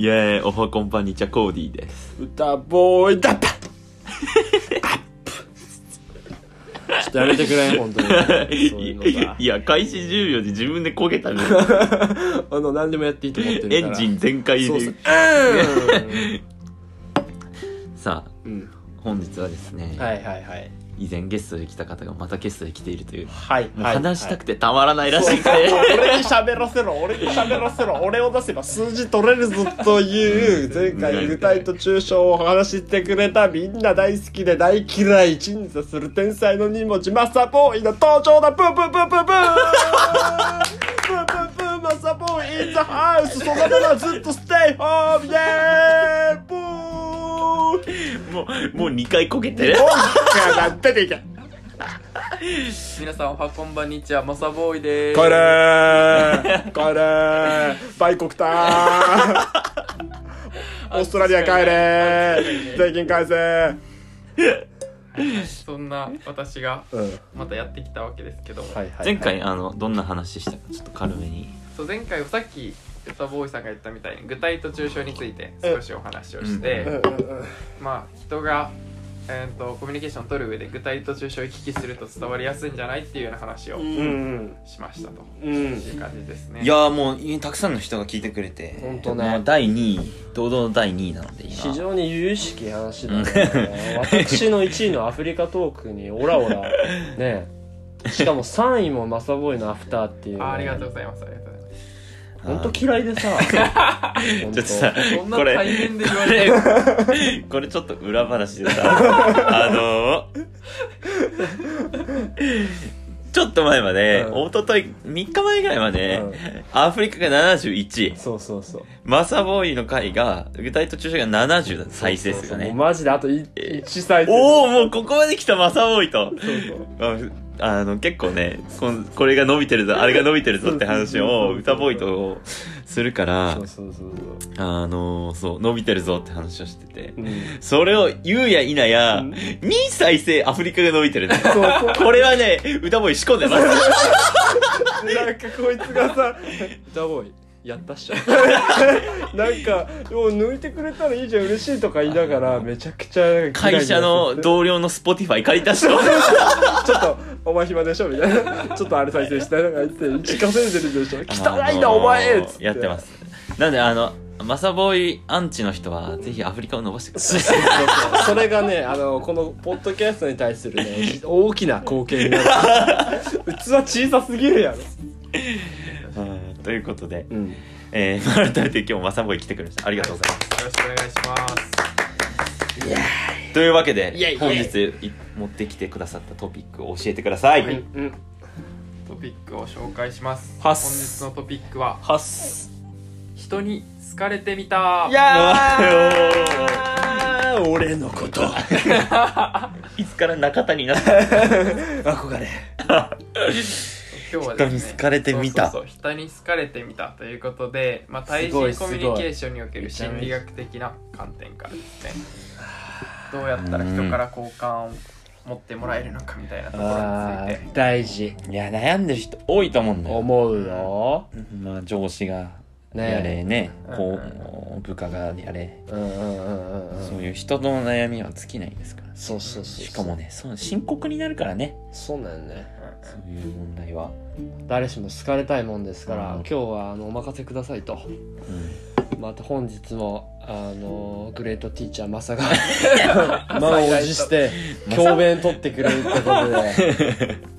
イエーイおはこんばんにちはコーディーです歌ボーイだちょっとやめてくれ本当に。そういうのさ いや開始10秒で自分で焦げたね。あの何でもやっていいと思ってるから。エンジン全開そうそう。でうさあん、うん、本日はですね、はいはいはい以前ゲストで来た方がまたゲストで来ているという、はい、う話したくてたまらないらしくて、はい。はい、俺に喋らせろ。俺に喋らせろ。俺を出せば数字取れるぞという前回具体と抽象を話してくれたみんな大好きで大嫌い。鎮座する天才の二文字マサボーイの登場だブーブーブーブー。ブーブーブーブーマサボーイインザハウスそのままずっとステイホームイェーイもうもう2回焦げてる。ボンから出ていけ皆さんおはこんばんにちはマサボーイでーす。帰れー。帰れー。バイコクター。オーストラリア帰れー。税金返せそんな私がまたやってきたわけですけど。も、はい前回あのどんな話したかちょっと軽めに。そう前回さっき歌ボーイさんが言ったみたいに具体と抽象について少しお話をして、うん。うんまあ人が、えー、とコミュニケーションを取る上で具体と抽象を行き来すると伝わりやすいんじゃないっていうような話をうん。うんしましたと。うん。いう感じですね。いやーもうたくさんの人が聞いてくれてほんとね第2位堂々の第2位なので今。非常に有識い話だね。私の1位のアフリカトークにオラオラね。しかも3位もマサボーイのアフターっていう、ね、あありがとうございます本当嫌いでさ。ちょっとさそんなこれ対面で言われるこれちょっと裏話でさ あのー、ちょっと前まで、うん。一昨日3日前ぐらいまで、うん。アフリカが71位そうそうそう。マサボーイの回が具体と抽象が70だ再生数がそうそうもうねマジであと1再生おおもうここまで来たマサボーイと。そうそう。ああの結構ねこんこれが伸びてるぞあれが伸びてるぞって話を歌ボーイとするからあのそう伸びてるぞって話をしてて。そう、うん、それを言うや否や、うん。2再生アフリカが伸びてるね。これはね、歌ボーイ仕込んでます。で なんかこいつがさ「歌ボーイやったっしょ」なんか「もう抜いてくれたらいいじゃん嬉しい」とか言いながらめちゃくちゃ会社の同僚のスポティファイ借りた人。ちょっと「お前暇でしょ」みたいな「ちょっとあれ再生したい」とか言って「1稼いでるでしょ汚いなお前!」っつってやってます。なんで、あの、マサボーイアンチの人は、ぜひアフリカを伸ばしてください。それがねあのこのポッドキャストに対するね大きな貢献になる 器小さすぎるやろうんということで、うん。えー、改めて今日マサボーイ来てくれました。ありがとうございます。よろしくお願いします。というわけで本日い持ってきてくださったトピックを教えてください。うんうん。トピックを紹介します。本日のトピックはは人に好かれてみた。いやー。俺のこと。いつから中田になった憧れ今日は人に好かれてみた。そうそうそう人に好かれてみたということで、まあ、対人コミュニケーションにおける心理学的な観点からですね。どうやったら人から好感を持ってもらえるのかみたいなところにつあいて。ー大事。いや、悩んでる人多いと思うんだよ。思うよ。まあ上司がねやれね。うんこう部下がやれ。うんうんうんうんうん。そういう人の悩みは尽きないですからそうそうそうしかもねそう深刻になるからね。そうなんよねそういう問題は、誰しも好かれたいもんですから、うん。今日はあのお任せくださいと。うん。また本日もあのグレートティーチャーマサが 満を持して教鞭取ってくれるってことで。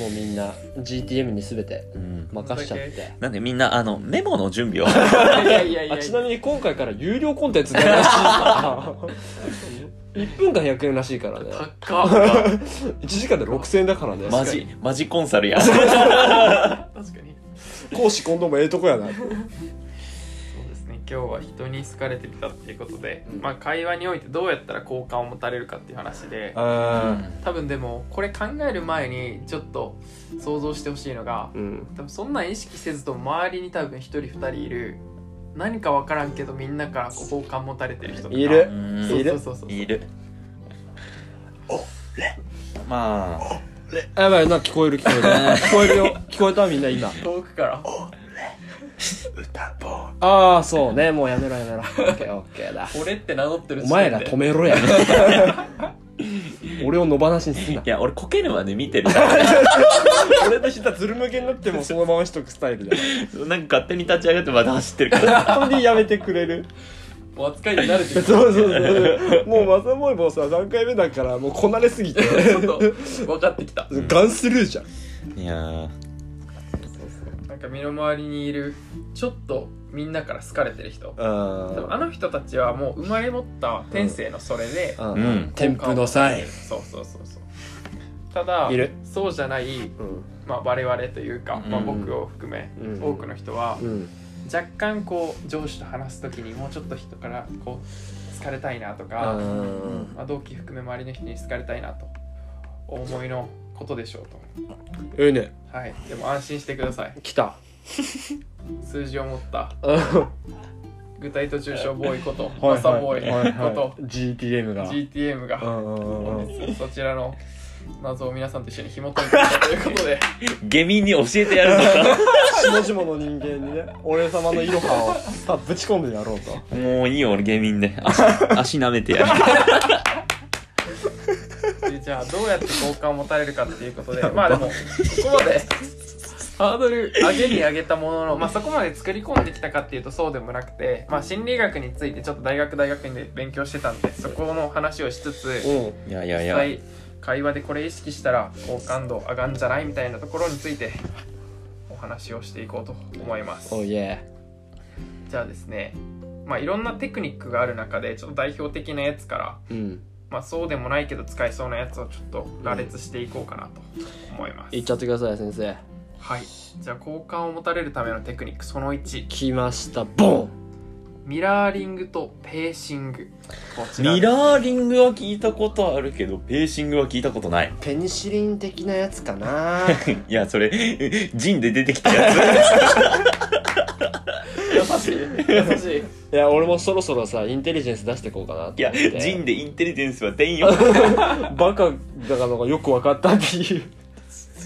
もうみんな GTM に全てうん。任しちゃって。なんでみんなあのメモの準備を。いやいやいやいや。あちなみに今回から有料コンテンツになるらしいから1分間100円らしいからね。高っ。1時間で6000円だからね。マジマジコンサルや。確かに。講師今度もええとこやな。そうですね。今日は人に好かれてみたっていうことで、まあ、会話においてどうやったら好感を持たれるかっていう話であ多分でもこれ考える前にちょっと想像してほしいのがーうん。多分そんなん意識せずとも周りに多分1人2人いる何か分からんけどみんなからこう好感持たれてる人とか。いる。うんそういるそうそうそう。いる。まあ。あやばいな聞こえる聞こえる。聞こえるよ。聞こえたみんな今。遠くから。歌ボーああそうね。もうやめろやめろ。オッケーオッケーだ。俺って名乗ってるお前ら止めろや 俺を野放しにすんな。いや俺こけるまで見てる。か ら俺の膝ずるむけになってもそのまましとくスタイルだよ。なんか勝手に立ち上がってまた走ってるから。本当にやめてくれる。お扱いに慣れてる。そうそうそう。もうマサボイもさ3回目だからもうこなれすぎて。ちょっと分かってきた。ガンスルーじゃん。いやー。なんか身の回りにいるちょっとみんなから好かれてる人。あの人たちはもう生まれ持った天性のそれで、あうん。添付の際そうそうそうそう。ただいる。そうじゃない、うん。まあ、我々というか、まあ、うん僕を含め、うん。多くの人はうん。若干こう上司と話す時にもうちょっと人からこう好かれたいなとあか、ー。まあ、同期含め周りの人に好かれたいなとお思いのことでしょうええね。とはい。でも安心してください。来た 数字を持った。は具体と抽象ボーイこと。いマサボーイはいこと。はい GTM が。GTM が。そちらの謎を皆さんと一緒に紐解いていくということで。下民に教えてやるの下々の人間にね俺様のイロハをさぶち込んでやろうと。かもういいよ俺下民で。足足舐めてやる。でじゃあどうやって好感を持たれるかっていうことで。まあでもここまでハードル 上げに上げたものの、まあ、そこまで作り込んできたかっていうとそうでもなくて、まあ、心理学についてちょっと大学大学院で勉強してたんでそこの話をしつつうん。いやいやいや。実際会話でこれ意識したら好感度上がんじゃないみたいなところについてお話をしていこうと思います。おいえじゃあですねまあいろんなテクニックがある中でちょっと代表的なやつからうん。まあそうでもないけど使えそうなやつをちょっと羅列していこうかなと思います、言っちゃってください先生はい。じゃあ好感を持たれるためのテクニックその1来ました。ボン。ミラーリングとペーシング。こちらミラーリングは聞いたことあるけどペーシングは聞いたことない。ペニシリン的なやつかな。いやそれジンで出てきたや優しい。優しい。いや俺もそろそろさインテリジェンス出していこうかなついやジンでインテリジェンスは出んよ。バカだからのがよく分かったっていう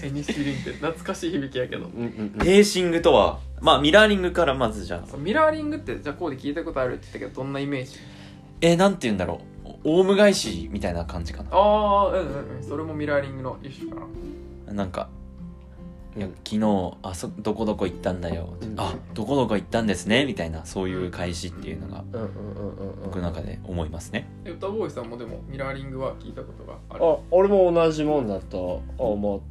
ペニシリンって懐かしい響きやけど。うんうんペーシングとはまあミラーリングからまずじゃあ。そうミラーリングってじゃあこうで聞いたことあるって言ったけどどんなイメージ？えー、なんて言うんだろう。オウム返しみたいな感じかな。ああうんうんうん。それもミラーリングの一種かな。なんかいやうん昨日あそどこどこ行ったんだよ、うん。あどこどこ行ったんですね。みたいなそういう返しっていうのがうんうんうんうん僕の中で思いますね。え歌ボーイさんもでもミラーリングは聞いたことがある？あ俺も同じもんだと思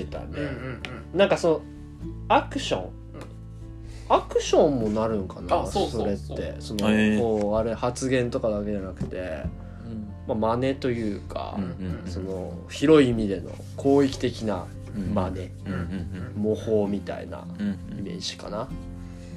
ってたね、うんうんうん。なんかそのアクション、アクションもなるんかなあそうそうれって。その、こうあれ発言とかだけじゃなくて、まあ、真似というか、うんうんその広い意味での広域的なうん。真似、うんうん模倣みたいなうんうん。イメージかな、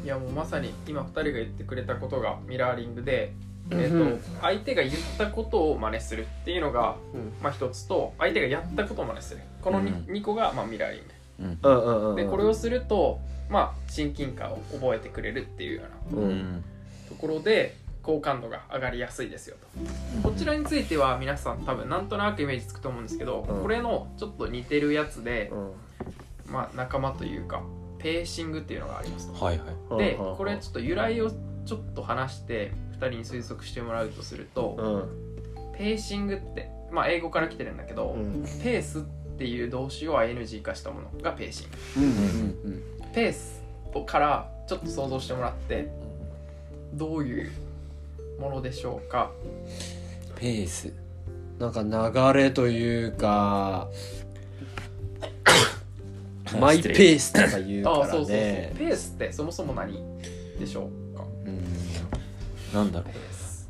いやもうまさに今2人が言ってくれたことがミラーリングで、えーうんと相手が言ったことを真似するっていうのが、うん。まあ、一つと相手がやったことを真似するこの 2,、うん。二個が、まあ、ミラーリングうんうんうんうん。でこれをすると、まあ、親近感を覚えてくれるっていうようなううん。んところで好感度が上がりやすいですよと。こちらについては皆さん多分なんとなくイメージつくと思うんですけど、うん。これのちょっと似てるやつで、うん。まあ、仲間というかペーシングっていうのがありますと。はいはい。でこれちょっと由来をちょっと話して2人に推測してもらうとすると、うん。ペーシングって、まあ、英語から来てるんだけど、うん。ペースっていう動詞を ING 化したものがペーシング。うんうんペースをからちょっと想像してもらってどういうものでしょうか？ペース。なんか流れというか マイペースとか言うからあそうそうそう。ねペースってそもそも何でしょうか？うん。なんだろペース。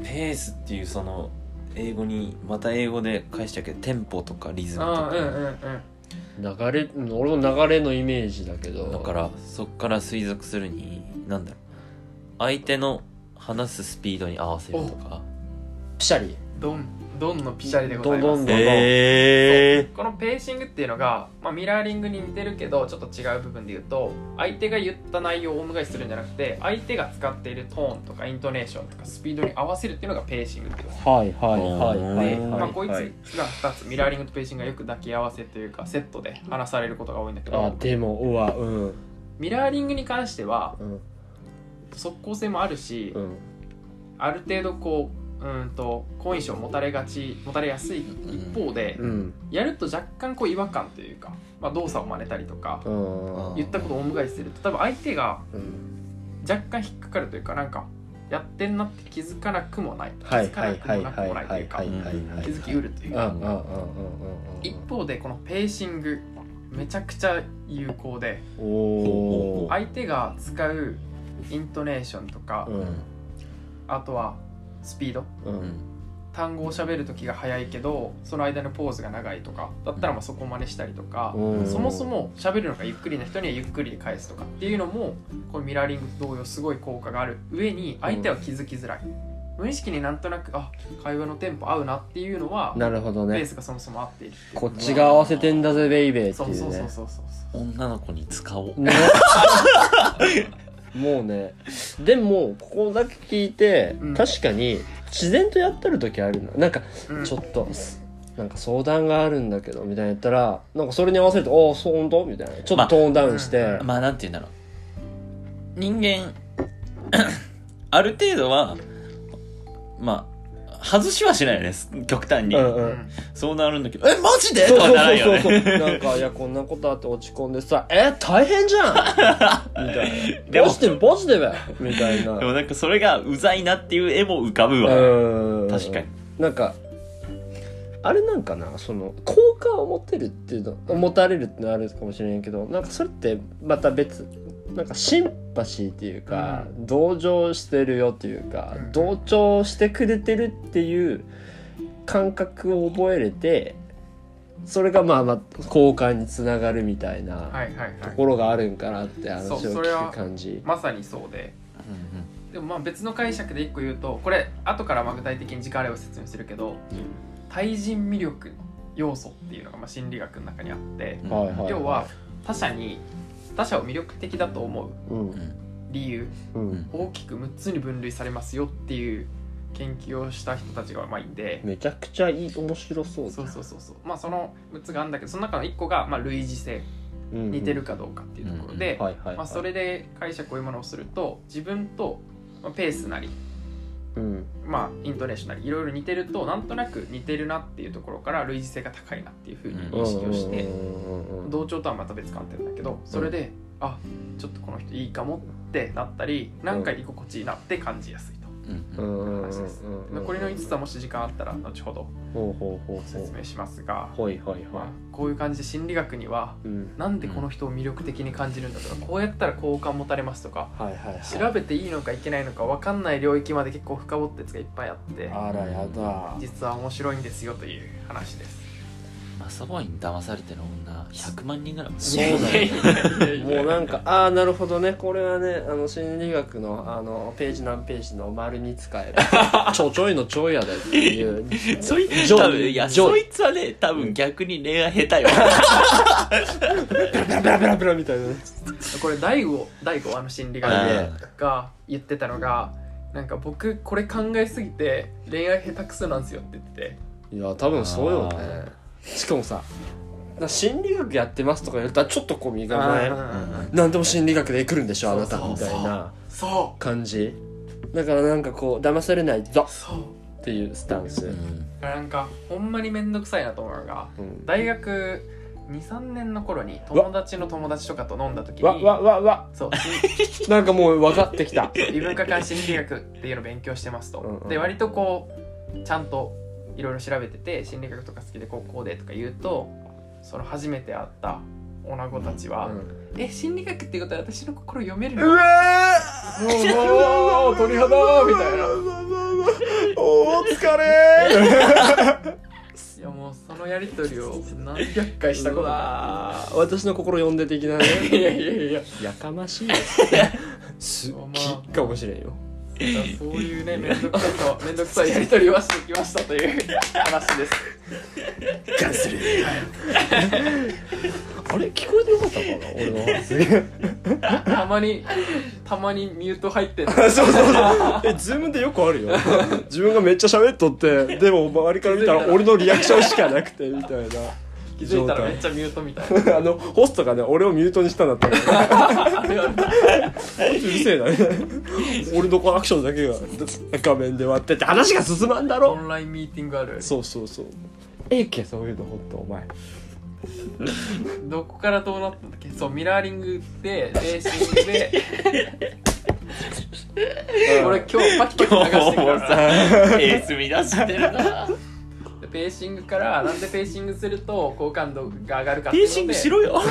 うペースっていうその英語にまた英語で返しちゃうけどテンポとかリズムとか。あーうんうんうん。流れうん俺も流れのイメージだけど。だからそっから推測するになんだろう。相手の話すスピードに合わせるとか。ピシャリドンドンのピシャリでございます。このペーシングっていうのが、まあ、ミラーリングに似てるけどちょっと違う部分で言うと相手が言った内容をオウム返しするんじゃなくて相手が使っているトーンとかイントネーションとかスピードに合わせるっていうのがペーシングってはいはいはいはいまあ、こいつがはい2つミラーリングとペーシングがよく抱き合わせというかセットで話されることが多いんだけあどでもうわうん。ミラーリングに関してはうん。即効性もあるし、うん。ある程度こううんと好印象を持たれがち持たれやすい一方で、うん。やると若干こう違和感というか、まあ、動作を真似たりとか、うん。言ったことをお迎えすると多分相手がうん。若干引っかかるというかなんかやってんなって気づかなくもない。気はいづかなくもなくもないというか気づきうるというか。一方でこのペーシングめちゃくちゃ有効で相手が使うイントネーションとか、うん。あとはスピード？うん。単語を喋る時が早いけどその間のポーズが長いとかだったらまあそこを真似したりとか、うん。そもそも喋るのがゆっくりな人にはゆっくりで返すとかっていうのもこのミラーリングと同様すごい効果がある上に相手は気づきづらい、無意識になんとなくあ会話のテンポ合うなっていうのはなるほどベーねスがそもそも合っているこっちが合わせてんだぜベイベーってそうそういうねそうそうそう。女の子に使おう。ね。もうねでもここだけ聞いて、うん。確かに自然とやってる時あるのなんかうん。ちょっと、なんか相談があるんだけどみたいな言ったらなんかそれに合わせると「おおそう本当?」みたいな。ちょっとトーンダウンして、まあまあなんて言うんだろう。人間 ある程度はまあ外しはしないよね極端に、うんうん。うんそうなるんだけどえマジで？とそうそうかならんよね。そうそうなんかいやこんなことあって落ち込んでさ「え大変じゃん! 」みたいでもな「ポジティブポジティブ!」みたいな。でもなんかそれがうざいなっていう絵も浮かぶわ、うん。確かに。なんかあれなんかな？その好感を持てるっていうの持たれるってのはあるかもしれんけどなんかそれってまた別なんかシンパシーっていうか、同情してるよっていうか、うん。同調してくれてるっていう感覚を覚えれてそれがまあまあ好感につながるみたいなはいはいはい。ところがあるんかなって話をそうそれは聞く感じ。まさにそうで。うんでもまあ別の解釈で一個言うとこれ後からまあ具体的に時間あれば説明するけど対人魅力の要素っていうのがまあ心理学の中にあってうん。はいはい。要は他者に他者を魅力的だと思う。理由。うん。大きく6つに分類されますよっていう研究をした人たちがまあいんで。めちゃくちゃいい面白そうだそうそうそうそう。まあその6つがあるんだけどその中の1個がまあ類似性。うん似てるかどうかっていうところで、それで解釈をいうものをすると自分とまあペースなりうん。まあ、イントネーションなりいろいろ似てるとなんとなく似てるなっていうところから類似性が高いなっていうふうに認識をして同調とはまた別観点だけどそれであちょっとこの人いいかもってなったりなんか居心地いいなって感じやすいと。うん。うん。うんうんうん話ですうん残りの5つはもし時間あったら後ほど説明しますが、こういう感じで心理学にはうん。なんでこの人を魅力的に感じるんだとかこうやったら好感持たれますとかはいはいはい。調べていいのかいけないのか分かんない領域まで結構深掘ったやつがいっぱいあってあらやだ。実は面白いんですよという話ですマサボーイに騙されてる女100万人ぐらいそうだよもうなんかああなるほどね。これはねあの心理学のあのページ何ページの丸に使える。ちょちょいのちょいやでっていう。そい多分いやそいつはね多分逆に恋愛下手よ。ベラベラベラベラみたいなね。これ大悟大悟あの心理学うんでが言ってたのがなんか僕これ考えすぎて恋愛下手くそなんですよって言ってて。いや多分そうよあねしかもさな心理学やってますとか言ったらちょっとこう身構え何でも心理学で来るんでしょあなたみたいな。そ感じ。だからなんかこう騙されないぞ。っていうスタンス、うん。なんかほんまに面倒くさいなと思うのがうん。大学23年の頃に友達の友達とかと飲んだ時にわわわわ。そう なんかもう分かってきた。異文化間心理学っていうのを勉強してますと、うんうん。で割とこうちゃんといろいろ調べてて心理学とか好きで高校でとか言うとその初めて会った女子たちは「え心理学っていうことは私の心読めるの?」うわ もうもう鳥肌みたいな。お疲れ いやもうそのやり取りを何百回したことがあ私の心読んで的なね。いやいやいや。やかましい。ですねすっまあきかもしれんよそういうね面倒くさいと面倒くさいやり取りをしてきましたという話です。ガンする。あれ聞こえてよかったかな俺の話。たまにたまにミュート入ってんの。そうそうそう。え Zoom でよくあるよ。自分がめっちゃ喋っとってでも周りから見たら俺のリアクションしかなくてみたいな気づいたらめっちゃミュートみたいな。あのホストがね俺をミュートにしたんだったらうるせえな 俺のコアクションだけが画面で割ってて話が進まんだろ。オンラインミーティングあるそうそうそう。ええけそういうのほんとお前。どこからどうなったんだっけ？そうミラーリングでレーシングで。俺今日パキパキ流してるから。エース乱してるな。でペーシングからなんでペーシングすると好感度が上がるかっていうのでペーシングしろよ。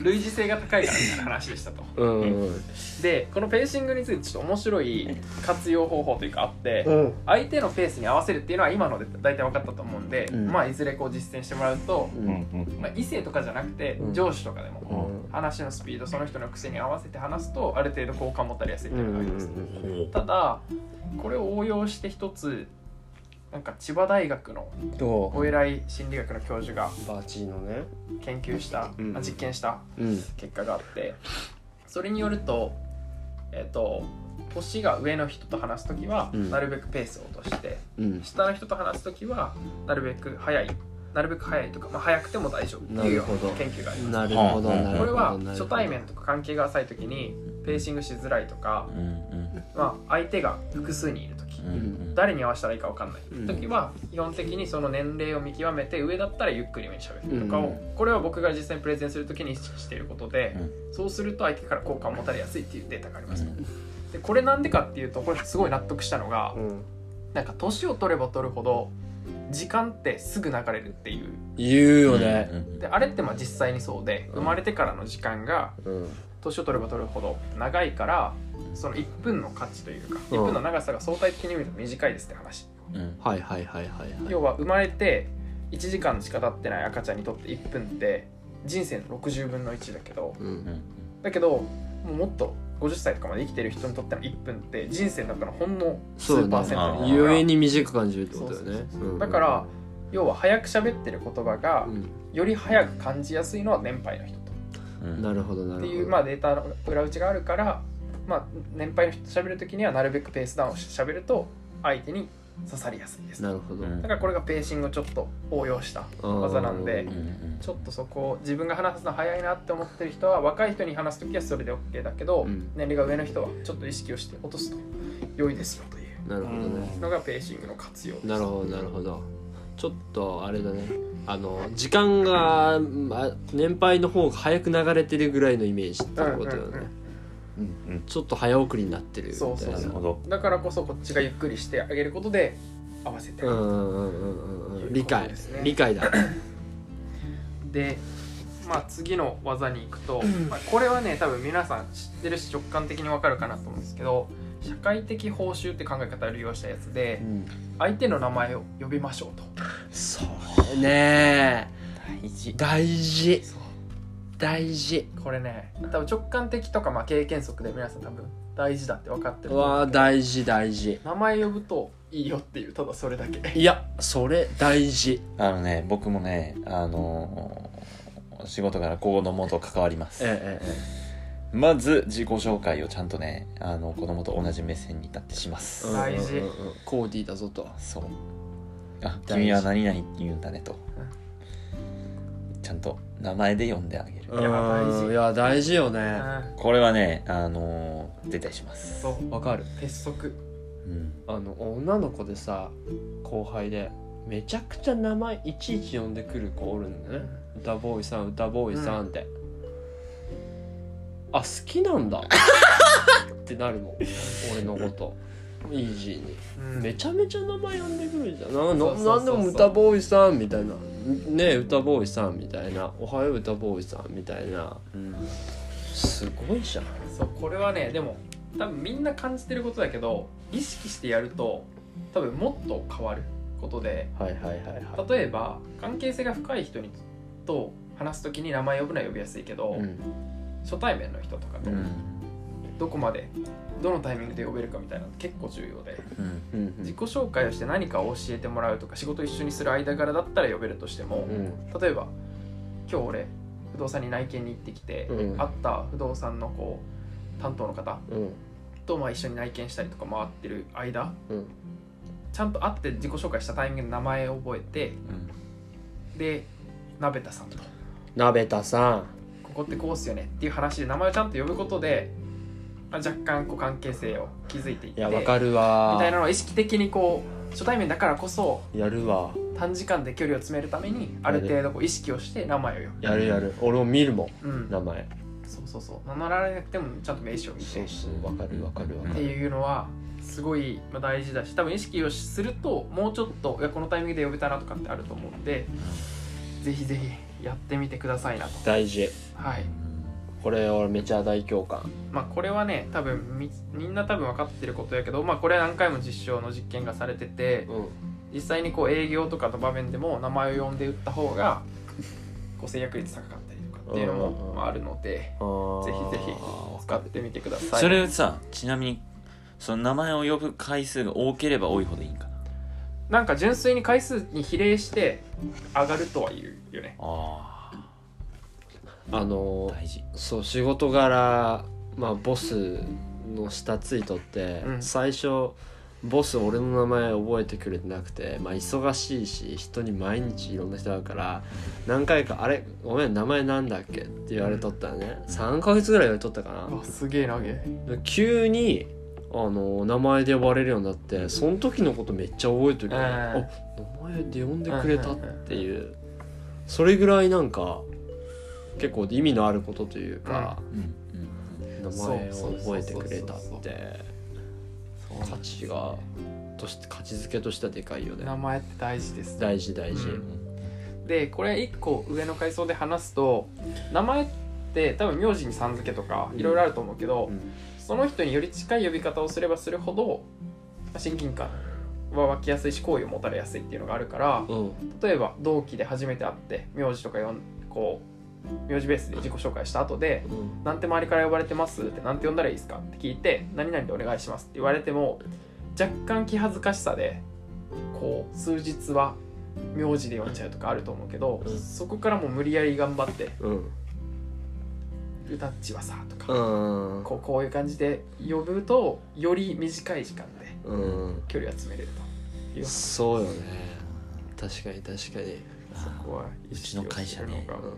類似性が高いからみたいな話でしたと。うん。でこのペーシングについてちょっと面白い活用方法というかあって、うん。相手のペースに合わせるっていうのは今ので大体分かったと思うん。で、うんまあいずれこう実践してもらうと、うん。まあ、異性とかじゃなくてうん。上司とかでも、うん。話のスピードその人の癖に合わせて話すとある程度好感持たれやすいっていうのがあります、うん。ただこれを応用して一つなんか千葉大学のどお偉い心理学の教授がうバーチーのね。研究した、実験したうん。結果があってそれによるとえっ、と年が上の人と話す時は、うん。なるべくペースを落としてうん。下の人と話す時はなるべく早いなるべく早いとか、まあ、早くても大丈夫っていうようなるほど。な研究があります。なるほど。はあなるほど。これは初対面とか関係が浅い時にペーシングしづらいとか、うん。うん。まあ、相手が複数にいる時誰に合わせたらいいか分かんない。うん。時は基本的にその年齢を見極めて上だったらゆっくりめにしゃべるとかを、うん。これは僕が実際にプレゼンする時に意識していることで、うそうすると相手から好感を持たれやすいっていうデータがあります、うん。でこれなんでかっていうとこれすごい納得したのが、うん。なんか年を取れば取るほど時間ってすぐ流れるっていう。言うよね。であれってまあ実際にそうでうん。生まれてからの時間がうん。年を取れば取るほど長いからその1分の価値というか1分の長さが相対的に見ると短いですって話。うん。はいはいはいはいはい。要は生まれて1時間しか経ってない赤ちゃんにとって1分って人生の60分の1だけどううん。んだけどもうもっと50歳とかまで生きてる人にとっての1分って人生の中のほんの数パーセントゆえに短く感じるってことだよね。だから要は早く喋ってる言葉がうん。より早く感じやすいのは年配の人と。うん。なるほどなるほど。っていう、まあ、データの裏打ちがあるから、まあ、年配の人と喋るときにはなるべくペースダウンして喋ると相手に刺さりやすいです。なるほど。うん。だからこれがペーシングをちょっと応用した技なんでうんうんちょっとそこを自分が話すの早いなって思ってる人は若い人に話すときはそれで OK だけど、うん。年齢が上の人はちょっと意識をして落とすと良いですよという。なるほどね。のがペーシングの活用です。なるほどなるほど。ちょっとあれだね。あの時間が、まあ、年配の方が早く流れてるぐらいのイメージっていうことだよね、うんうんうんちょっと早送りになってるみたいな。そうそうそう。なるほどだからこそこっちがゆっくりしてあげることで合わせて。あげるうんうんうんうんうん。理解、ことですね。理解だ。で、まあ、次の技に行くと、まあ、これはね多分皆さん知ってるし直感的に分かるかなと思うんですけど社会的報酬って考え方を利用したやつで相手の名前を呼びましょうと。それね。大事。大事。そう大事。これね多分直感的とかまあ経験則で皆さん多分大事だって分かってるうわ大事大事。名前呼ぶといいよっていうただそれだけ。いやそれ大事。あのね僕もねあのー仕事から子供と関わります。えええまず自己紹介をちゃんとねあの子供と同じ目線に立ってします、え大事。うんうんうん。コーディーだぞと。そう。あ君は何々って言うんだねとちゃんと名前で呼んであげる。いや大事。うんいや大事よね。うんこれはねあのー絶対します。そう。わかる。鉄則。うん。あの女の子でさ後輩でめちゃくちゃ名前いちいち呼んでくる子おるんだよね。歌ボーイさん歌ボーイさんって、あ好きなんだ。ってなるもん。俺のことイージーに。うん。めちゃめちゃ名前呼んでくるじゃん。なそうそうそうななんでも歌ボーイさんみたいな。ねえ歌ボーイさんみたいな。おはよう歌ボーイさんみたいな。うん。すごいじゃん。そうこれはねでも多分みんな感じてることだけど意識してやると多分もっと変わることで。はいはいはいはい。例えば関係性が深い人にと話す時に名前呼ぶのは呼びやすいけど、うん。初対面の人とかとうん。どこまでどのタイミングで呼べるかみたいなの結構重要で。うんうん自己紹介をして何かを教えてもらうとか仕事一緒にする間柄だったら呼べるとしてもうん。例えば今日俺不動産に内見に行ってきて、うん。会った不動産のこう担当の方うん。とまあ一緒に内見したりとか回ってる間うん。ちゃんと会って自己紹介したタイミングで名前を覚えてで鍋田さんと。鍋田さここってこうっすよねっていう話で名前をちゃんと呼ぶことで、まあ、若干こう関係性を築いていっんいてやわかるわ。みたいなのを意識的にこう初対面だからこそやるわ。短時間で距離を詰めるためにある程度こう意識をして名前を呼ぶ。やるやる。俺も見るもんうん、名前。そうそうそう。名乗られなくてもちゃんと名刺を見てそうそうわかるわかるわかってるいうのはすごいまあ大事だし多分意識をするともうちょっといやこのタイミングで呼べたなとかってあると思うんでぜひぜひやってみてくださいなと。大事。はいこれ俺めちゃ大共感。まあこれはね多分みみんな多分分かってることやけどまあこれ何回も実証の実験がされててうん。実際にこう営業とかの場面でも名前を呼んで打った方がこう制約率高かったりとかっていうのもまああるのでぜひぜひ使ってみてください。それさちなみにその名前を呼ぶ回数が多ければ多いほどいいんかな？なんか純粋に回数に比例して上がるとは言うよね。ああのあ大事。そう仕事柄まあボスの下ついとって、うん。最初ボス俺の名前覚えてくれてなくてまあ忙しいし人に毎日いろんな人会うから何回か「あれごめん名前なんだっけ?」って言われとったらね。3ヶ月ぐらい言われとったかな。あすげえなげ急にあの名前で呼ばれるようになってその時のことめっちゃ覚えてるよ、うん。あ名前で呼んでくれたっていう。それぐらいなんか結構意味のあることというか、名前を覚えてくれたって価値がとして価値づけとしてはでかいよね。名前って大事です大事大事、うん。でこれ1個上の階層で話すと名前って多分名字にさん付けとかいろいろあると思うけど、うん。その人により近い呼び方をすればするほどまあ親近感は湧きやすいし好意を持たれやすいっていうのがあるからうん。例えば同期で初めて会って名字とか呼んこう名字ベースで自己紹介した後でうん「なんて周りから呼ばれてます?」って「なんて呼んだらいいですか?」って聞いて「何々でお願いします」って言われても若干気恥ずかしさでこう数日は名字で呼んじゃうとかあると思うけど、うん。そこからもう無理やり頑張ってうん「ルタッチはさ」とか、うん。こうこういう感じで呼ぶとより短い時間でうん。距離を詰めれるという。そうよね。確かに確かに。そこはうちの会社ね。するのが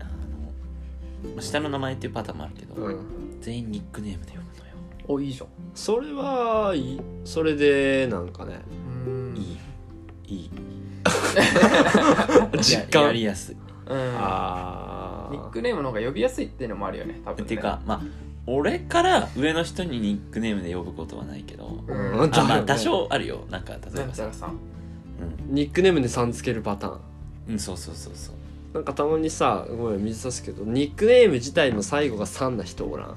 あのまあ下の名前っていうパターンもあるけど、うん。全員ニックネームで呼ぶのよ。おいいじゃん。それはいい。それでなんかねうーん。いい。いい。実感。ややりやすい。うん。あニックネームの方が呼びやすいっていうのもあるよね多分ね。っていうかまあ俺から上の人にニックネームで呼ぶことはないけど、うん。うんあまあ多少あるよ。なんか例えばさ。ちゃらさん。ニックネームでさんつけるパターン。うん、うん、そうそうそうそうなんかたまにさごめん水差すけどニックネーム自体の最後が3な人おらん？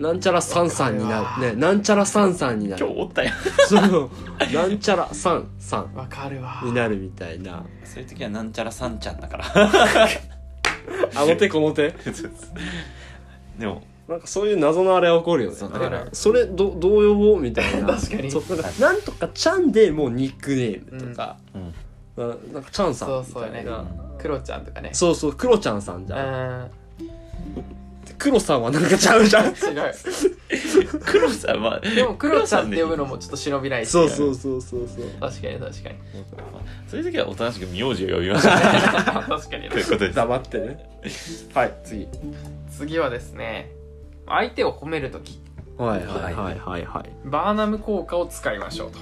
なんちゃらさんさんになる。ねなんちゃらさんさんにな今る日おったよそう。なんちゃらさんさんわかるわ。になるみたいな。そういう時はなんちゃらさんちゃんだから。あの手この手 でもなんかそういう謎のあれが起こるよね。だからそれどどう呼ぼうみたいな。確かに。そうなんかなんとかちゃんでもうニックネームとか、うんななんかちゃんさんみそうそうね。たいなクロちゃんとかね。そうそうクロちゃんさんじうゃん。ん。クロさんはなんかちゃうじゃん。違う黒さんはでもクロちゃんって呼ぶのもちょっと忍びないし。そうそうそうそうそう。確かに確かに。そういう時はおとなしく名字を呼びましょうね。確かに。ということです。黙ってね。はい次。次はですね相手を褒めるときはいはいはいはいはい。バーナム効果を使いましょうと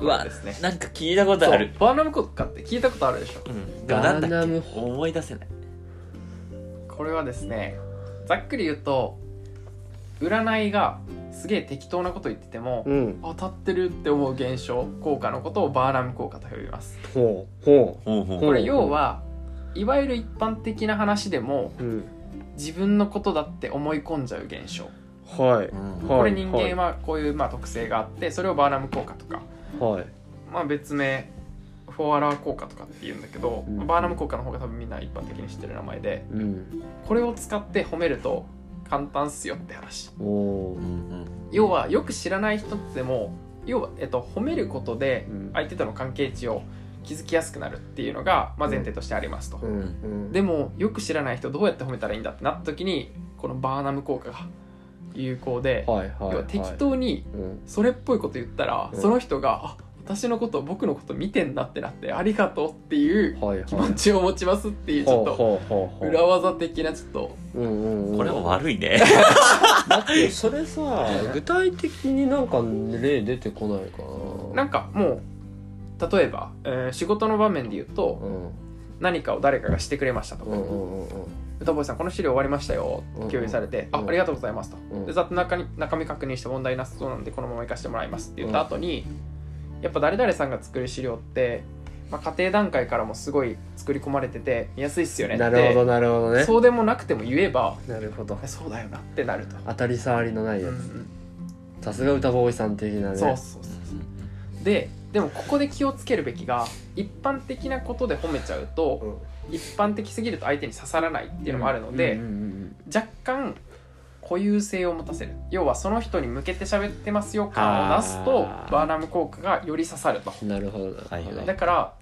うわですね。なんか聞いたことある。そうバーナム効果って聞いたことあるでしょ。うん。でもなんだっガンダムけ思い出せない。これはですねざっくり言うと占いがすげえ適当なこと言ってても、うん。当たってるって思う現象効果のことをバーナム効果と呼びます。ほうほほうほう。これ要はいわゆる一般的な話でもううん。自分のことだって思い込んじゃう現象。はい。これ人間はこういうまあ特性があってそれをバーナム効果とか、はい。まあ、別名フォアラー効果とかって言うんだけど、うん。バーナム効果の方が多分みんな一般的に知ってる名前でうん。これを使って褒めると簡単っすよって話。要はよく知らない人でも要は、えっと、褒めることでうん。相手との関係値を築きやすくなるっていうのが、まあ、前提としてありますと、うん。うん。でもよく知らない人どうやって褒めたらいいんだってなった時にこのバーナム効果が有効で、はいはい要は適当にうん。それっぽいこと言ったら、うん。その人が「あ私のこと僕のこと見てんなってなってありがとうっていう気持ちを持ちますっていう。ちょっと裏技的なちょっと。うんうんうん。これは悪いね。だってそれさ具体的になんか例出てこないかな。なんかもう例えば、えー仕事の場面で言うとうん。何かを誰かがしてくれましたとか、うんうんうんうん歌ボーイさんこの資料終わりましたようん共有されて、うん。あありがとうございますと、うん。でざっと中に中身確認して問題なさそうなんでこのまま行かせてもらいますって言った後に、やっぱ誰々さんが作る資料って、まあ、家庭段階からもすごい作り込まれてて見やすいっすよねなるほどなるほどね。そうでもなくても言えばなるほど。えそうだよなってなると、当たり障りのないやうんうつん。さすが歌ボーイさん的なね。そうそうそうででもここで気をつけるべきが一般的なことで褒めちゃうと、一般的すぎると相手に刺さらないっていうのもあるので、若干固有性を持たせる。要はその人に向けて喋ってますよ感を出すとバーナム効果がより刺さると。うんなるほど。なるほどはいはい。だから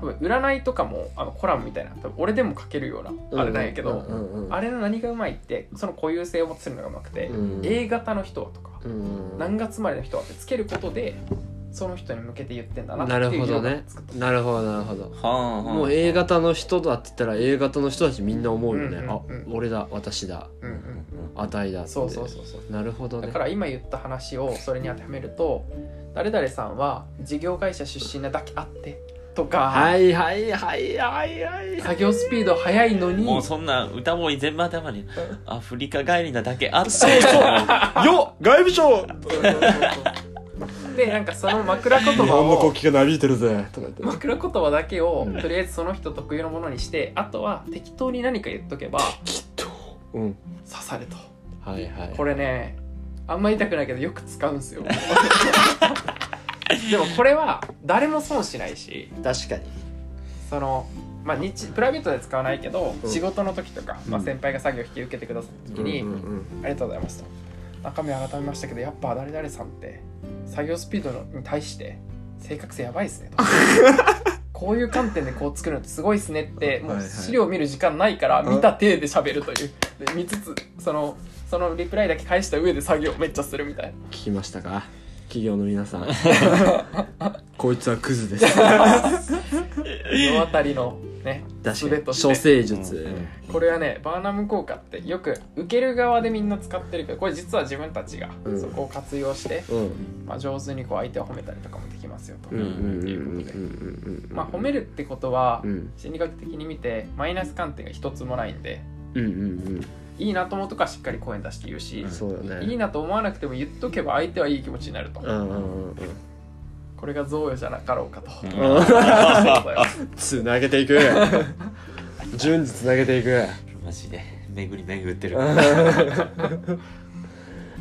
多分占いとかもあのコラムみたいな多分俺でも書けるようなあれなんやけど、うんうんうん。あれの何がうまいってその固有性を持たせるのがうまくて、うん A 型の人はとか、うん。何月生まれの人はってつけることでその人に向けて言ってんだなってなるほどね。なる。ほどなるほど。はあはあもう A 型の人だって言ったら A 型の人たちみんな思うよね、うんうんうんあ俺だ私だ。うんうん値だって。そうそうそうそう。なるほどね。だから今言った話をそれに当てはめると誰々さんは事業会社出身なだけあってとか、はいはいはいはいはい。作業スピード速いのにもうそんな歌ボーイ全部頭にアフリカ帰りなだけあって。そうそう。よ外務省 でなんかその枕言日葉本の国を旗がなびいてるぜとか言って。枕言葉だけをうん。とりあえずその人特有のものにしてあとは適当に何か言っとけばきっとうん。刺さると。はいはい。これねあんま言いたくないけどよく使うんですよ。でもこれは誰も損しないし確かに。そのまあ日プライベートで使わないけど、うん。仕事の時とか、まあ、うん。先輩が作業引き受けてくださった時に、うんうん。ありがとうございますと中身は改めましたけどやっぱ誰々さんって作業スピードに対して正確性やばいっすね。と こういう観点でこう作るのってすごいっすねってもう資料を見る時間ないから見た体で喋るという。で見つつそのそのリプライだけ返した上で作業めっちゃするみたいな。聞きましたか？企業の皆さん。こいつはクズです。世渡りのね。確術とかに処世術、これはねバーナム効果ってよく受ける側でみんな使ってるけどこれ実は自分たちがうん。そこを活用して、うん。まあ、上手にこう相手を褒めたりとかもできますよと、うんうんうんうんいうことで。うんまあ褒めるってことはうん。心理学的に見てマイナス観点が一つもないんでうんうんいいなと思うとかしっかり声出して言うしうん、そうよね。いいなと思わなくても言っとけば相手はいい気持ちになると、うんうんうんうんこれが贈与じゃなかろうかと、う つなげていく。順次つなげていく。マジで。巡り巡ってる。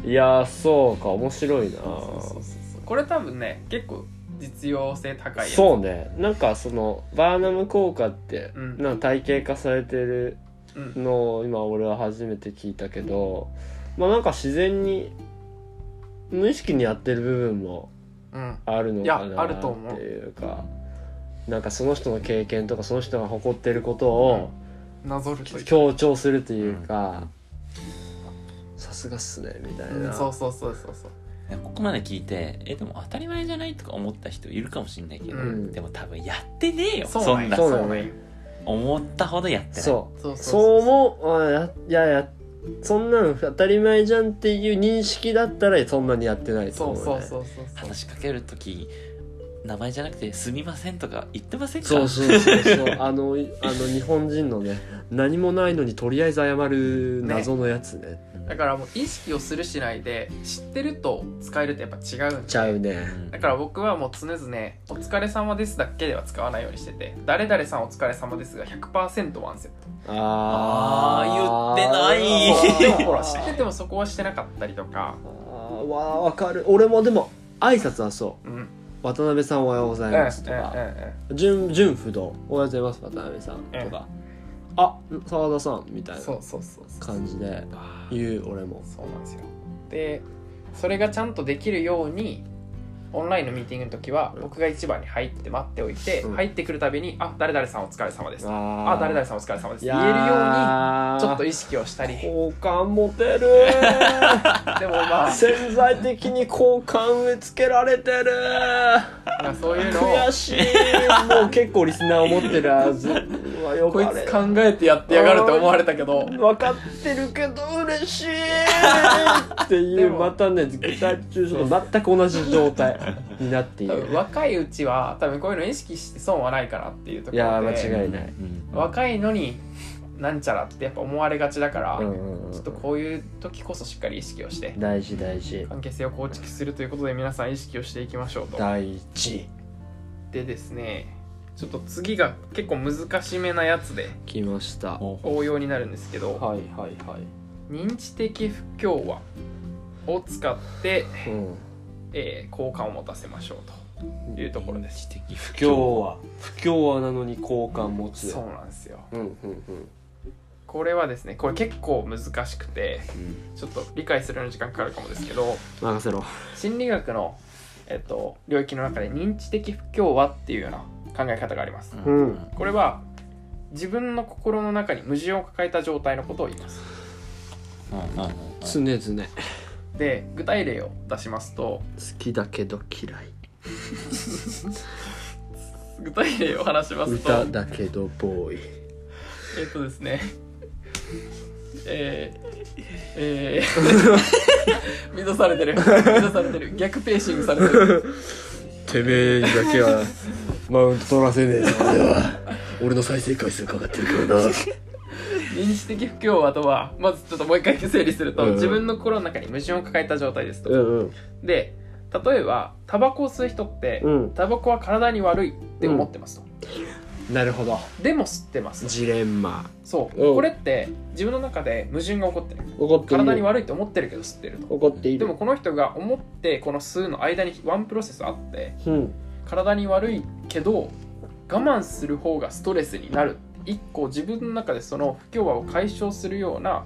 いやーそうか面白いな。そうそうそうそう。これ多分ね結構実用性高いやつ。そうね。なんかそのバーナム効果って、うん。なんか体系化されてるうん。のを今俺は初めて聞いたけどまあなんか自然に無意識にやってる部分もうんあるのかいやなあると思う。っていうかなんかその人の経験とかその人が誇ってることをなぞるという強調するというかさすがっすねみたいな、うんそうそうそうそうそう。ここまで聞いてえでも当たり前じゃないとか思った人いるかもしれないけど、うん。でも多分やってねえよそうんな。そう思ったほどやってない。そう。そうそう思うあやいやいやそんなの当たり前じゃんっていう認識だったらそんなにやってないとそう思う、ね、そうそうそうそう話しかける時名前じゃなくて「すみません」とか言ってませんか？そうそうそうそう。あのいあの日本人のね何もないのにとりあえず謝る謎のやつねだからもう意識をするしないで知ってると使えるってやっぱ違うんでちゃうね。うんだから僕はもう常々「お疲れ様です」だけでは使わないようにしてて「誰々さんお疲れ様です」が100%ワンセット。ああー言ってない。でもほら知っててもそこはしてなかったりとか。あーわわかる。俺もでも挨拶はそう。うん。うん渡辺さんおはようございますとか。うん純純不動。おはようございます渡辺さんとかあ澤田さんみたいなそうそうそうそう。感じで言う俺も。そうなんですよ。でそれがちゃんとできるようにオンラインのミーティングの時は僕が一番に入って待っておいて、うん。入ってくるたびに「あ誰々さんお疲れ様です」ああ誰々さんお疲れ様です」言えるようにちょっと意識をしたり。好感持てる。でもまあ。潜在的に好感植え付けられてる。まあそういうのを。悔しい。もう結構リスナー思ってるはず。うわよこいつ考えてやってやがるって思われたけど。分かってるけど嬉しい。っていうまたね具体中その全く同じ状態になっている。若いうちは多分こういうの意識して損はないかなっていうとこいやろで間違いない。うん。若いのになんちゃらってやっぱ思われがちだから、うんうんうん。ちょっとこういう時こそしっかり意識をして。大事大事。関係性を構築するということで皆さん意識をしていきましょうと。大事。でですねちょっと次が結構難しめなやつで来ました。お応用になるんですけどはいはいはい。認知的不協和を使って、うん。えー好感を持たせましょうというところです。知的不不協和。不協和なのに好感持つ。そうなんですよ。うんうんうん。これはですねこれ結構難しくてうん。ちょっと理解するのに時間かかるかもですけど任せろ。心理学の、えっと、領域の中で認知的不協和っていうような考え方があります。うん。これは自分の心の中に矛盾を抱えた状態のことを言います。うん。うんうん常々。で具体例を出しますと好きだけど嫌い。具体例を話しますと歌だけどボーイ。えっとですね。えー、えー、乱されてる。乱されてる。逆ペーシングされてる。てめえにだけはマウント取らせねえぞ。俺 は俺の再生回数かかってるからな。認知的不協和とはまずちょっともう一回整理すると、うん自分の心の中に矛盾を抱えた状態ですと、うんうん。で例えばタバコを吸う人って、うん。タバコは体に悪いって思ってますと、なるほど。でも吸ってます。ジレンマ。そう、うん。これって自分の中で矛盾が起こってる。怒っている。体に悪いと思ってるけど吸ってると怒っているでもこの人が思ってこの吸うの間にワンプロセスあってうん体に悪いけど我慢する方がストレスになる。一個自分の中でその不協和を解消するような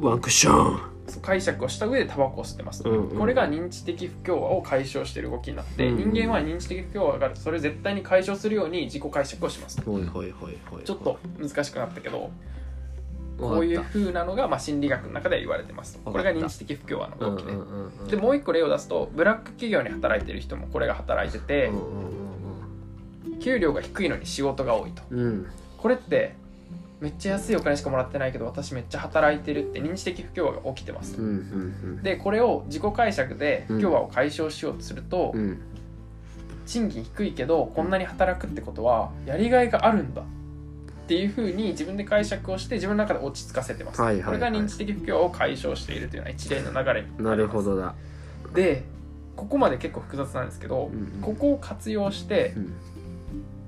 ワンクッション。解釈をした上でタバコを吸ってます、うんうん。これが認知的不協和を解消している動きになって、うんうん。人間は認知的不協和があるとそれを絶対に解消するように自己解釈をします。ちょっと難しくなったけどこういう風なのが、まあ、心理学の中では言われてますこれが認知的不協和の動きで、うんうんうんうん。でもう一個例を出すとブラック企業に働いてる人もこれが働いててうんうん給料が低いのに仕事が多いと。うん。うんこれってめっちゃ安いお金しかもらってないけど私めっちゃ働いてるって認知的不協和が起きてますと。うんうんでこれを自己解釈で不協和を解消しようとすると、うん。うん賃金低いけどこんなに働くってことはやりがいがあるんだ。っていうふうに自分で解釈をして自分の中で落ち着かせてます、はいはいはい。これが認知的不協和を解消しているというような一例の流れになるほどどだ。でここまで結構複雑なんですけど、うんここを活用してうん。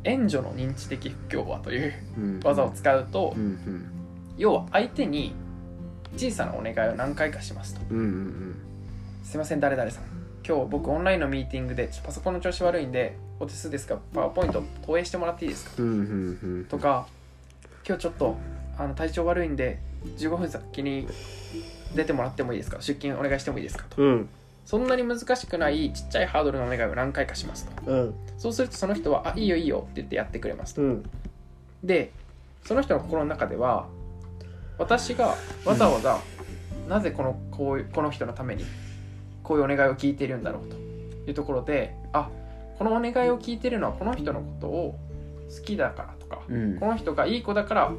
援助の認知的不協和といううん。技を使うと、うんうん。要は相手に小さなお願いを何回かしますと。うんうんすいません誰々さん。今日僕オンラインのミーティングでパソコンの調子悪いんでお手数ですかパワーポイント投影してもらっていいですか？うんうんうん。とか今日ちょっとあの体調悪いんで15分先に出てもらってもいいですか？出勤お願いしてもいいですか？と。うん。そんなに難しくないちっちゃいハードルのお願いを何回かしますと。うん。そうするとその人は「あいいよいいよ」って言ってやってくれますと。うん。でその人の心の中では私がわざわざなぜこのこうこの人のためにこういうお願いを聞いているんだろうと。いうところであこのお願いを聞いているのはこの人のことを好きだからとかうん。この人がいい子だから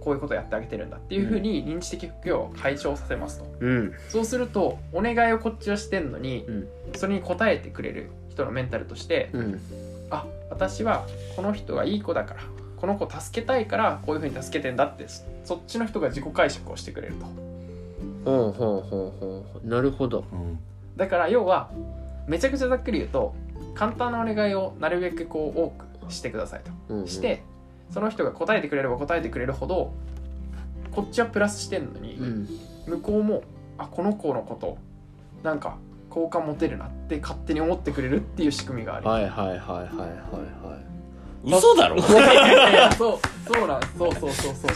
こういうことをやってあげてるんだっていうふうに認知的不協和を解消させますと。うん。そうするとお願いをこっちはしてんのにうん。それに応えてくれる人のメンタルとしてうん。あ私はこの人がいい子だからこの子助けたいからこういうふうに助けてんだってそそっちの人が自己解釈をしてくれると。ほうほうほうほう。なるほど。うん。だから要はめちゃくちゃざっくり言うと簡単なお願いをなるべくこう多くしてくださいと。うんうん。してその人が答えてくれれば答えてくれるほどこっちはプラスしてんのに、うん。向こうもあこの子のことなんか好感持てるなって勝手に思ってくれるっていう仕組みがある、はいはいはいはいはいはい。嘘だろ？そうそうなんそうそうそうそう。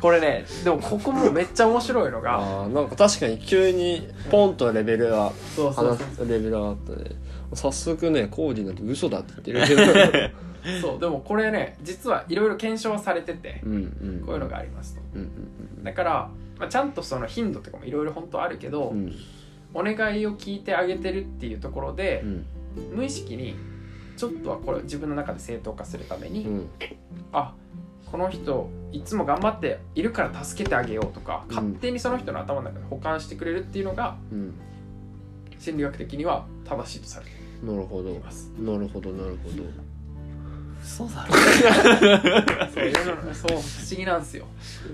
これねでもここもめっちゃ面白いのがあーなんか確かに急にポンとレベルがそうそう話そう。すレベルがあったね早速ねコーディなんて嘘だって言ってる。け どそうでもこれね実はいろいろ検証されててうんうん。こういうのがありますと。うんうんだから、まあ、ちゃんとその頻度とかもいろいろ本当あるけど、うん。お願いを聞いてあげてるっていうところでう、ん。無意識にちょっとはこれを自分の中で正当化するために、うん。あこの人いつも頑張っているから助けてあげようとか、うん。勝手にその人の頭の中で保管してくれるっていうのがうん。心理学的には正しいとされてなるほど。います。なるほどなるほど嘘だろそういうのそう不思議なんですよ。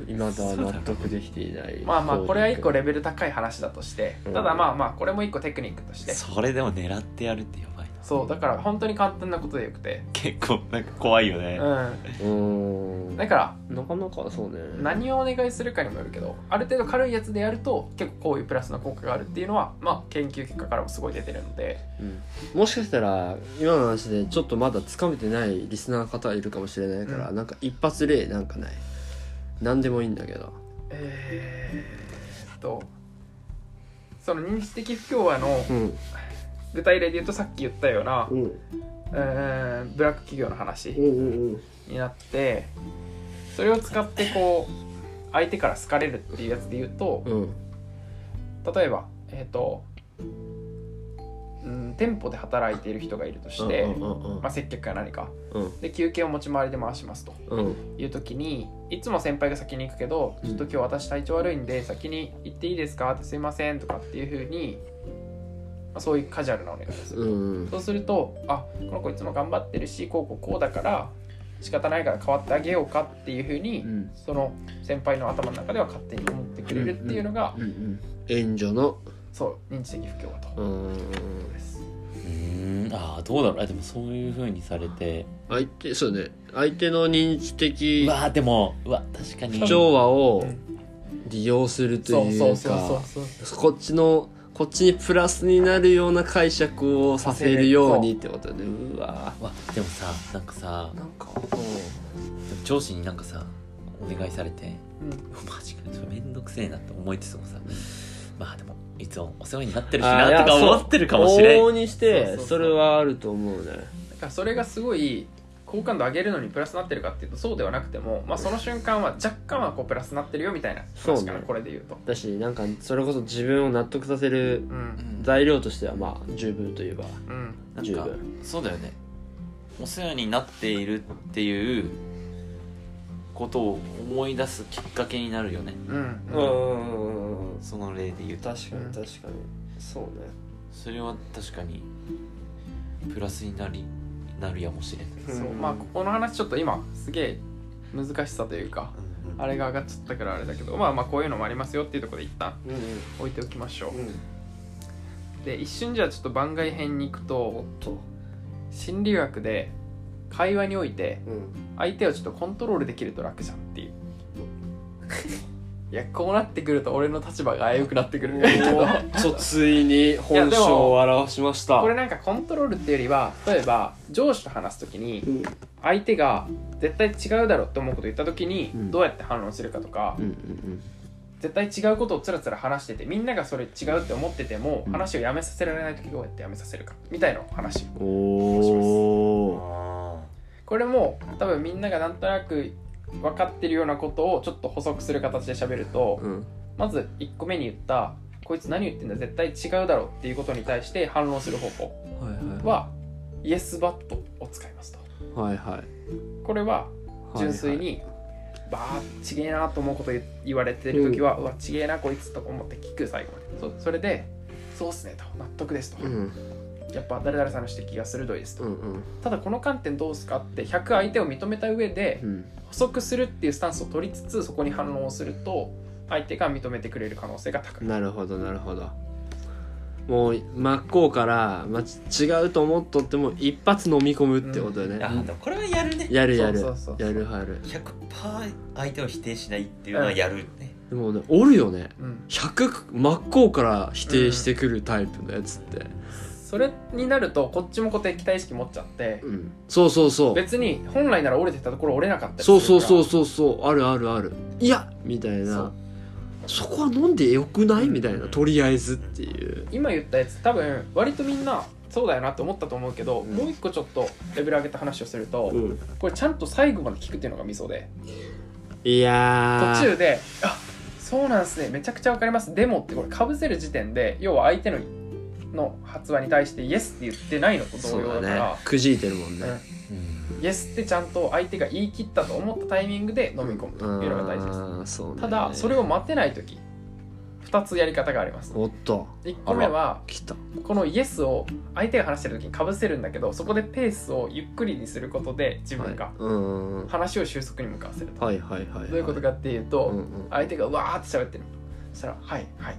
今だ納得できていないまあまあこれは一個レレベル高い話だとして。うんただまあまあこれも一個テクニックとして。それでも狙ってやるってやばい。なそうだから本当に簡単なことでよくて。結構なんか怖いよね、ううん。んだからなかなかそうね。何をお願いするかにもよるけどある程度軽いやつでやると結構こういうプラスの効果があるっていうのはまあ研究結果からもすごい出てるので。うん。もしかしたら今の話でちょっとまだつかめてないリスナーの方いるかもしれないから、うん。なんか一発例なんかない？何でもいいんだけど。えーっとその認知的不協和のうん具体例で言うとさっき言ったような、うん。えーブラック企業の話になってそれを使ってこう相手から好かれるっていうやつで言うとうん。例えばえーっとうん店舗で働いている人がいるとして、まあ、接客か何か。うん。で休憩を持ち回りで回しますと。うん。いう時にいつも先輩が先に行くけど「ちょっと今日私体調悪いんで先に行っていいですか?」って「すいません」とかっていうふうに、まあ、そういうカジュアルなお願いをする、うんそうすると「あこの子いつも頑張ってるしこうこうこうだから仕方ないから変わってあげようか」っていうふうに、うん。その先輩の頭の中では勝手に思ってくれるっていうのが、うんうん援助の。そう認知的不協和と。うん。です。うーん。ああどうだろう。あでもそういう風にされて。相手そうね。相手の認知的うわーでもうわ確かに。不調和をうん。利用するとそういうそうそうかそうそう。こっちのこっちにプラスになるような解釈をさせるようにってことねうわ。うわでもさなんかさなんか。上司になんかさお願いされてうん。マジかちょっとめんどくせえなって思いつつもさまあでもいつもお世話になってるしなとか思ってるかもしれん。往々にしてそれはあると思うね。だからそれがすごい好感度上げるのにプラスになってるかっていうとそうではなくても、まあ、その瞬間は若干はこうプラスになってるよみたいな話かな、そうねこれで言うと。だしなんかそれこそ自分を納得させるうん。材料としてはまあ十分といえばうん。そうだよね。お世話になっているっていうことを思い出すきっかけになるよね。うん。うん。その例で言うと。確かに確かに。そうね。それは確かにプラスになりなるやもしれない、そうう。んまあここの話ちょっと今すげえ難しさというかあれが上がっちゃったからあれだけどまあまあこういうのもありますよっていうところで一旦うん置いておきましょう。んうん。うで一瞬じゃあちょっと番外編に行くとと。心理学で会話においてうん。相手をちょっとコントロールできると楽じゃんっていういやこうなってくると俺の立場が危うくなってくるんだけど。とついに本性を表しました。これなんかコントロールっていうよりは例えば上司と話す時にうん。相手が絶対違うだろうって思うこと言った時にうん。どうやって反論するかとか、絶対違うことをつらつら話しててみんながそれ違うって思ってても、うん。話をやめさせられない時どうやってやめさせるかみたいな話うんおおこれも多分みんながなんとなく分かってるようなことをちょっと補足する形で喋ると、うん。まず1個目に言ったこいつ何言ってんだ絶対違うだろうっていうことに対して反論する方法はイエスバットを使いますと。はいはい。はいこれは純粋にバーッちげえなと思うこと言言われてる時は、うわちげえなこいつと思って聞く最後まで。そそれでそうっすねと。納得ですと、うんやっぱ誰々さんの指摘が鋭いですと、うんうん。ただこの観点どうすかって100相手を認めた上でうん。補足するっていうスタンスを取りつつそこに反論をすると相手が認めてくれる可能性が高い。なるほどなるほど。もう真っ向から、まあ、ち違うと思っとっても一発飲み込むってことよね、あでもこれはやるね。やるやる。そうそうそうやるやる。100%相手を否定しないっていうのはやるね、でもねおるよね。うん、100真っ向から否定してくるタイプのやつって、それになるとこっちもこう敵対意識持っちゃってうん。そうそうそう。別に本来なら折れてたところ折れなかったりすそうるから。そうそうそうそうあるあるある。いやみたいそなう。そこは飲んでよくない？うんみたいな。とりあえずっていう。今言ったやつ多分割とみんなそうだよなって思ったと思うけど、うん。もう一個ちょっとレベル上げた話をすると、うん。これちゃんと最後まで聞くっていうのがミソで。いやー。途中で「あそうなんすね。めちゃくちゃわかります」でもってこれかぶせる時点で要は相手のの発話に対して「イエス」って言ってないのと同様だから。くじいてるもんね。うん。イエスってちゃんと相手が言い切ったと思ったタイミングで飲み込むというのが大事です。ね。ただそれを待てない時2つやり方があります。おっと。1個目はこのイエスを相手が話してる時にかぶせるんだけどそこでペースをゆっくりにすることで自分が話を収束に向かわせると、どういうことかっていうと、相手がわーって喋ってる。そしたら「はいはい」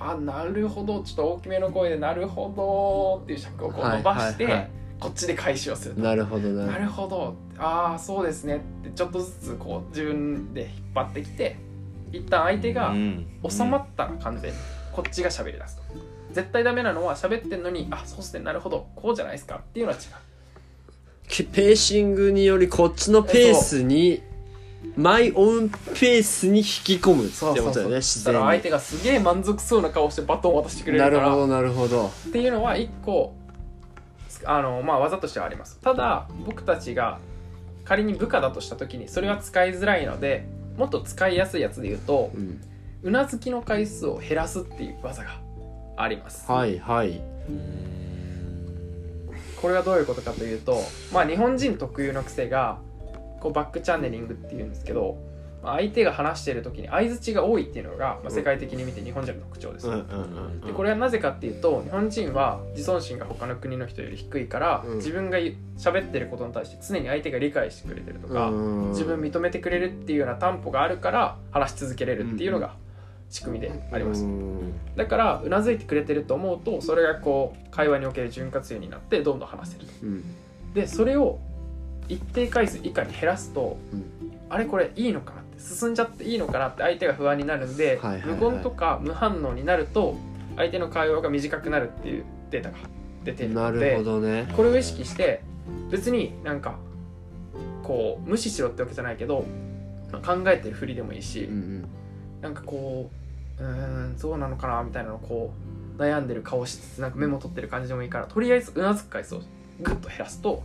あなるほど。ちょっと大きめの声で「なるほど」っていう尺をこう伸ばして、はいはいはい。こっちで返しをすると。なるほどな。なるほど。ああそうですねってちょっとずつこう自分で引っ張ってきて一旦相手がうん。収まったら完全にこっちが喋り出すと。絶対ダメなのは喋ってんのにあそうっすねなるほど。こうじゃないですかっていうのは違う。きペーシングによりこっちのペースにマイオンペースに引き込むってことだよね自然そしたら相手がすげえ満足そうな顔してバトンを渡してくれるから。になるほどなるほど。っていうのは一個あのまあ技としてはあります。ただ僕たちが仮に部下だとした時にそれは使いづらいのでもっと使いやすいやつで言うとうんうなずきの回数を減らすっていう技があります。はいはい。これはどういうことかというとまあ日本人特有の癖がこうバックチャンネリングっていうんですけどまあ相手が話している時に相づちが多いっていうのが、まあ、世界的に見て日本人の特徴です、うんうんうんでこれはなぜかっていうと日本人は自尊心が他の国の人より低いから、うん。自分が喋ってることに対して常に相手が理解してくれてるとか、うん。自分認めてくれるっていうような担保があるから話し続けれるっていうのが仕組みであります、うん。だからうなずいてくれてると思うとそれがこう会話における潤滑油になってどんどん話せると。うん。でそれを一定回数以下に減らすと、うん。あれこれいいのかなって進んじゃっていいのかなって相手が不安になるんで、はいはいはい。無言とか無反応になると相手の会話が短くなるっていうデータが出てるなるのでほどね。これを意識して別になんかこう無視しろってわけじゃないけどまあ考えてるふりでもいいし、うんうん。なんかこううーんそうなのかなみたいなのをこう悩んでる顔しつつなんかメモ取ってる感じでもいいからとりあえずうなずく回数をグッと減らすと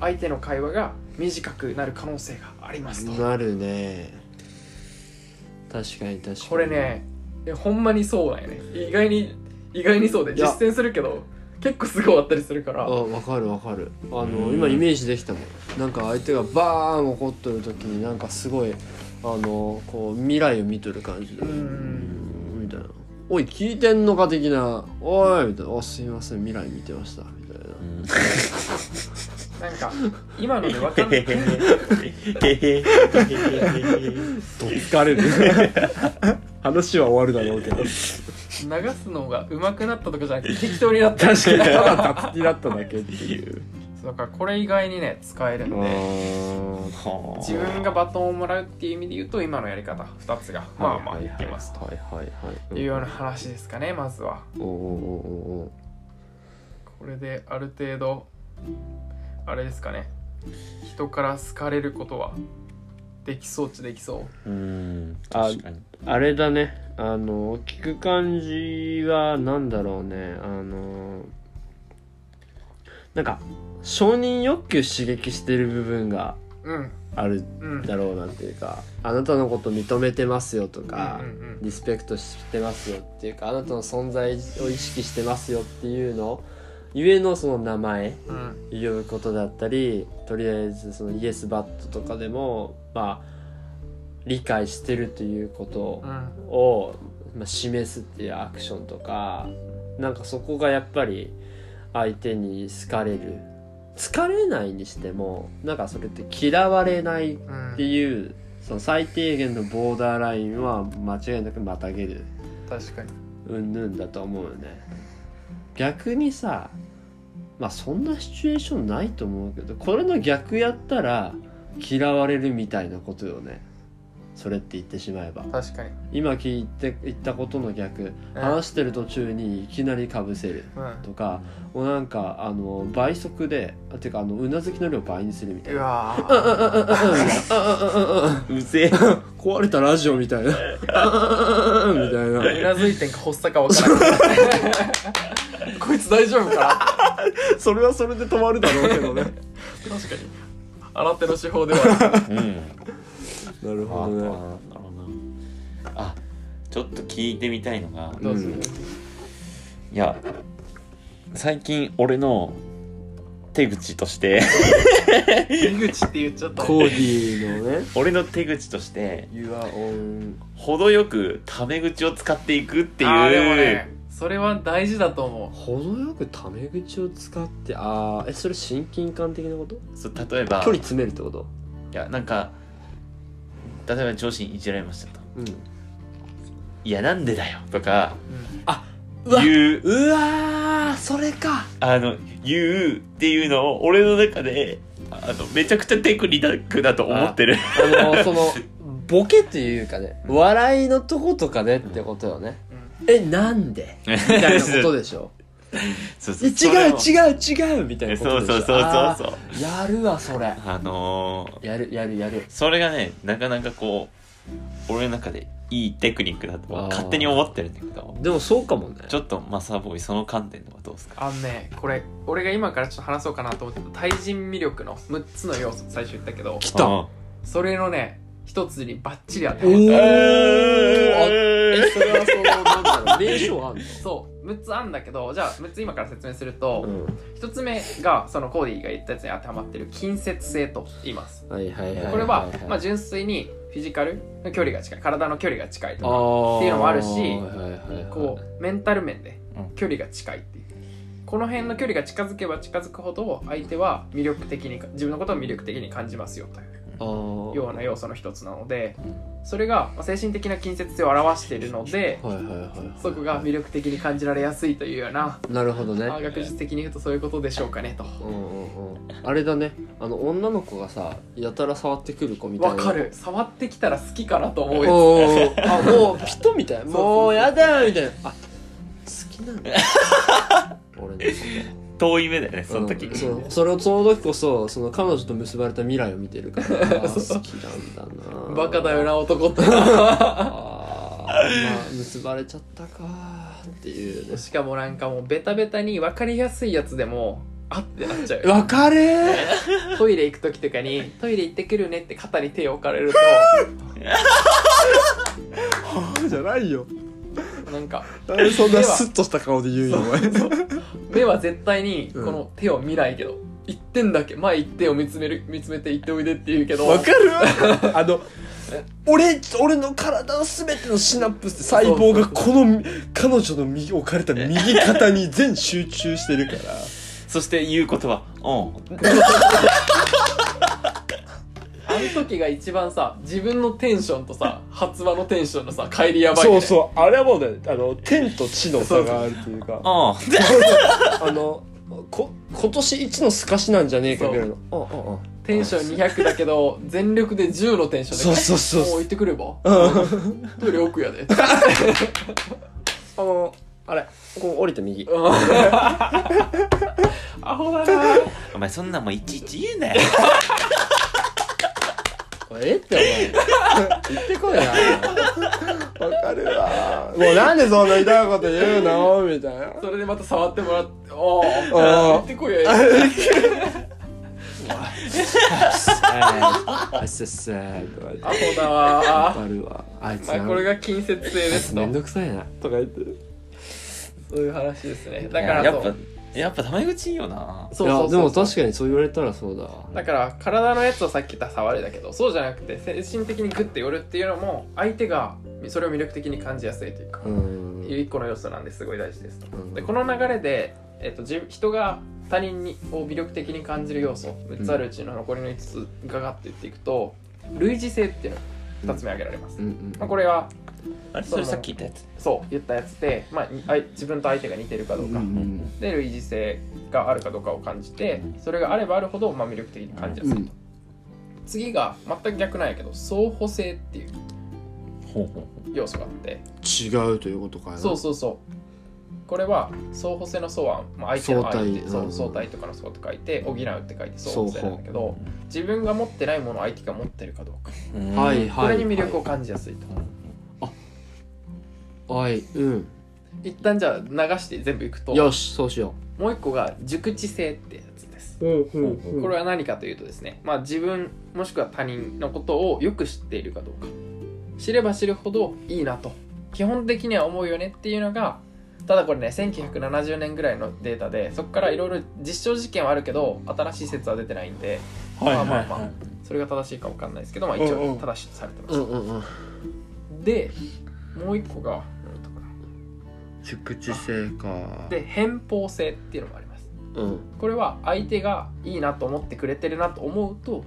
相手の会話が短くなる可能性がありますと。なるね。確かに確かに。これねえほんまにそうなんよね。意外に意外にそうで実践するけど結構すぐ終わったりするから。あわかるわかる。あのうん。今イメージできたもん。なんか相手がバーン怒っとる時になんかすごいあのこう未来を見とる感じでみたいな「おい聞いてんのか?」的な「おい」みたいな「あすいません未来見てました」みたいななんか今ので分かんないどつかれる話は終わるだろうけど流すのが上手くなったとかじゃなくて適当になった確かにただ雑になっただけっていうだからこれ以外にね。使えるんではあ自分がバトンをもらうっていう意味で言うと今のやり方2つがまあまあいけますとはいはいはいいうような話ですかね。まずはおおおおこれである程度あれですかね。人から好かれることはできそうっちゃできそう。うん。ああれだね。あの聞く感じはなんだろうね。あのなんか承認欲求刺激してる部分がうん。あるうんだろうなっていうかあなたのこと認めてますよとか、うんうんうんリスペクトしてますよっていうかあなたの存在を意識してますよっていうのゆえのその名前うん。呼ぶことだったりとりあえずそのイエスバットとかでもまあ理解してるということうん。を、まあ、示すっていうアクションとかなんかそこがやっぱり相手に好かれる。好かれないにしてもなんかそれって嫌われないっうん。ていうその最低限のボーダーラインは間違いなくまたげる。確かに。うんぬんだと思うよね逆にさまあそんなシチュエーションないと思うけどこれの逆やったら嫌われるみたいなことよね。それって言ってしまえば。確かに。今聞いて言ったことの逆、話してる途中にいきなりかぶせる。とか、うん、もうなんかあの倍速でていうかあのうなずきの量倍にするみたいな。うわうぜえ。壊れたラジオみたいな。みたいな。うなずいてんか発作か分からない こいつ大丈夫か それはそれで止まるだろうけどね。確かに。新手の手法ではある。うん。なるああほどね。なるほどな。あちょっと聞いてみたいのが。どうぞ、うんいや最近俺の手口として 手口って言っちゃった。コーディのね。俺の手口として You are on 程よくタメ口を使っていくっていうあーでもねそれは大事だと思程よくタメ口を使ってああえそれ親近感的なこと？そう例えば距離詰めるってこと？いやなんか例えば上司にいじられましたと。うん「いやなんでだよ」とかう、うわ言う。うわーそれか。あの言うっていうのを俺の中であのめちゃくちゃテクニックだと思ってる。あのそのボケっていうかね笑いのとことかでってことよね。うんえなんで？みたいなことでしょ？そうそう。え違う違う違うみたいなことでしょ？そうそうそうそうやるわそれ。あのー、やるやるやる。それがねなかなかこう俺の中でいいテクニックだと勝手に思ってるんだけど。でもそうかもね。ちょっとマサーボーイその観点ではどうですか？あのねこれ俺が今からちょっと話そうかなと思ってた。対人魅力の6つの要素最初言ったけど。来た。うんそれのね一つにバッチリ当てはまった。えそれはその名称あそう6つあんだけどじゃあ6つ今から説明すると、うん。1つ目がそのコーディが言ったやつに当てはまってる近接性と言います。はいはいはいいい。これは、まあ、純粋にフィジカルの距離が近い体の距離が近いとかっていうのもあるしはいはいはい。こうメンタル面でうん。距離が近いっていう。この辺の距離が近づけば近づくほど相手は魅力的に自分のことを魅力的に感じますよというような要素の一つなのでそれがまあ精神的な近接性を表しているのでそこが魅力的に感じられやすいというような、なるほどね。まあ学術的に言うとそういうことでしょうかねと。うんうんうん。あれだね。あの女の子がさやたら触ってくる子みたいな。わかる。触ってきたら好きかなと思うやおー。あ もうピトみたいもうやだみたいな。あ好きなんだ。俺のこと遠い目だよねその時、うんそう。それをその時こそその彼女と結ばれた未来を見てるから 好きなんだな。つバカだよな男って まあ結ばれちゃったかっていうね。しかもなんかもうベタベタに分かりやすいやつでもあってなっちゃう。よわかる トイレ行く時とかにトイレ行ってくるねって肩に手を置かれるじゃないよ。と なんかなんでそんなスッとした顔で言うんよお前。目は絶対にうん。この手を見ないけど、一点だけ前一点を見つめる見つめて行っておいでって言うけどわかる あの俺俺の体の全てのシナプス細胞がこの彼女の右置かれた右肩に全集中してるから。そして言うことは「うんあの時が一番さ自分のテンションとさ発話のテンションのさ帰りやばいそね。うそう。あれはもうねあの天と地の差があるというか。うん」あのこ今年一の透かしなんじゃねえかぐらいのあああテンション200だけど全力で10のテンションでそうそうそう。もう行ってくれば？うん。トイレ奥やで。あのあれこう降りて右。アホだな。お前そんなんもういちいち言うなよえってお前。言ってこいなわかるわ。もうなんでそんな痛いこと言うの？みたいな。それでまた触ってもらって「おあおー。行ってこいや」はい、あってアホだわ。わかるわ。あいつまあこれが近接性ですと。めんどくさいな。とか言ってるそういう話ですね。だからやっぱそうやっぱタメ口いいよな。そうそうそういやでも確かにそう言われたらそうだ。わだから体のやつをさっき言った触りだけどそうじゃなくて精神的にグッて寄るっていうのも相手がそれを魅力的に感じやすいというか、うん。いう一個の要素なんですごい大事ですと。うん。でこの流れで、えっと、自人が他人にを魅力的に感じる要素6つあるうちの残りの5つガガッて言っていくと類似性っていうの。が2つ目挙げられます、うんうんまあ、これはあれそれさっき言ったやつ。そう言ったやつで、まあ、自分と相手が似てるかどうか、うんで類似性があるかどうかを感じてそれがあればあるほど、まあ、魅力的に感じやすいと、うん。次が全く逆なんやけど相補性っていう要素があって。違うということかそうそうそうこれは相補性の相は、まあ、相手の相相手そう対うん。相対とかの相と書いて補うって書いて相補性なんだけう。ど自分が持ってないものを相手が持ってるかどうか。うん。はいはいこれに魅力を感じやすいと、はいうん。一旦じゃあ流して全部いくとよしそうしよもう一個が熟知性ってやつです。うんうんうん。これは何かというとですね、まあ、自分もしくは他人のことをよく知っているかどうか。知れば知るほどいいなと。基本的には思うよねっていうのがただこれね1970年ぐらいのデータでそこからいろいろ実証実験はあるけど新しい説は出てないんではいまあまあまあはいそれが正しいか分かんないですけど、まあ、一応正しいとされてました、うんうんうん。でもう一個が熟知性か。で偏方性っていうのもあります。うん。これは相手がいいなと思ってくれてるなと思うと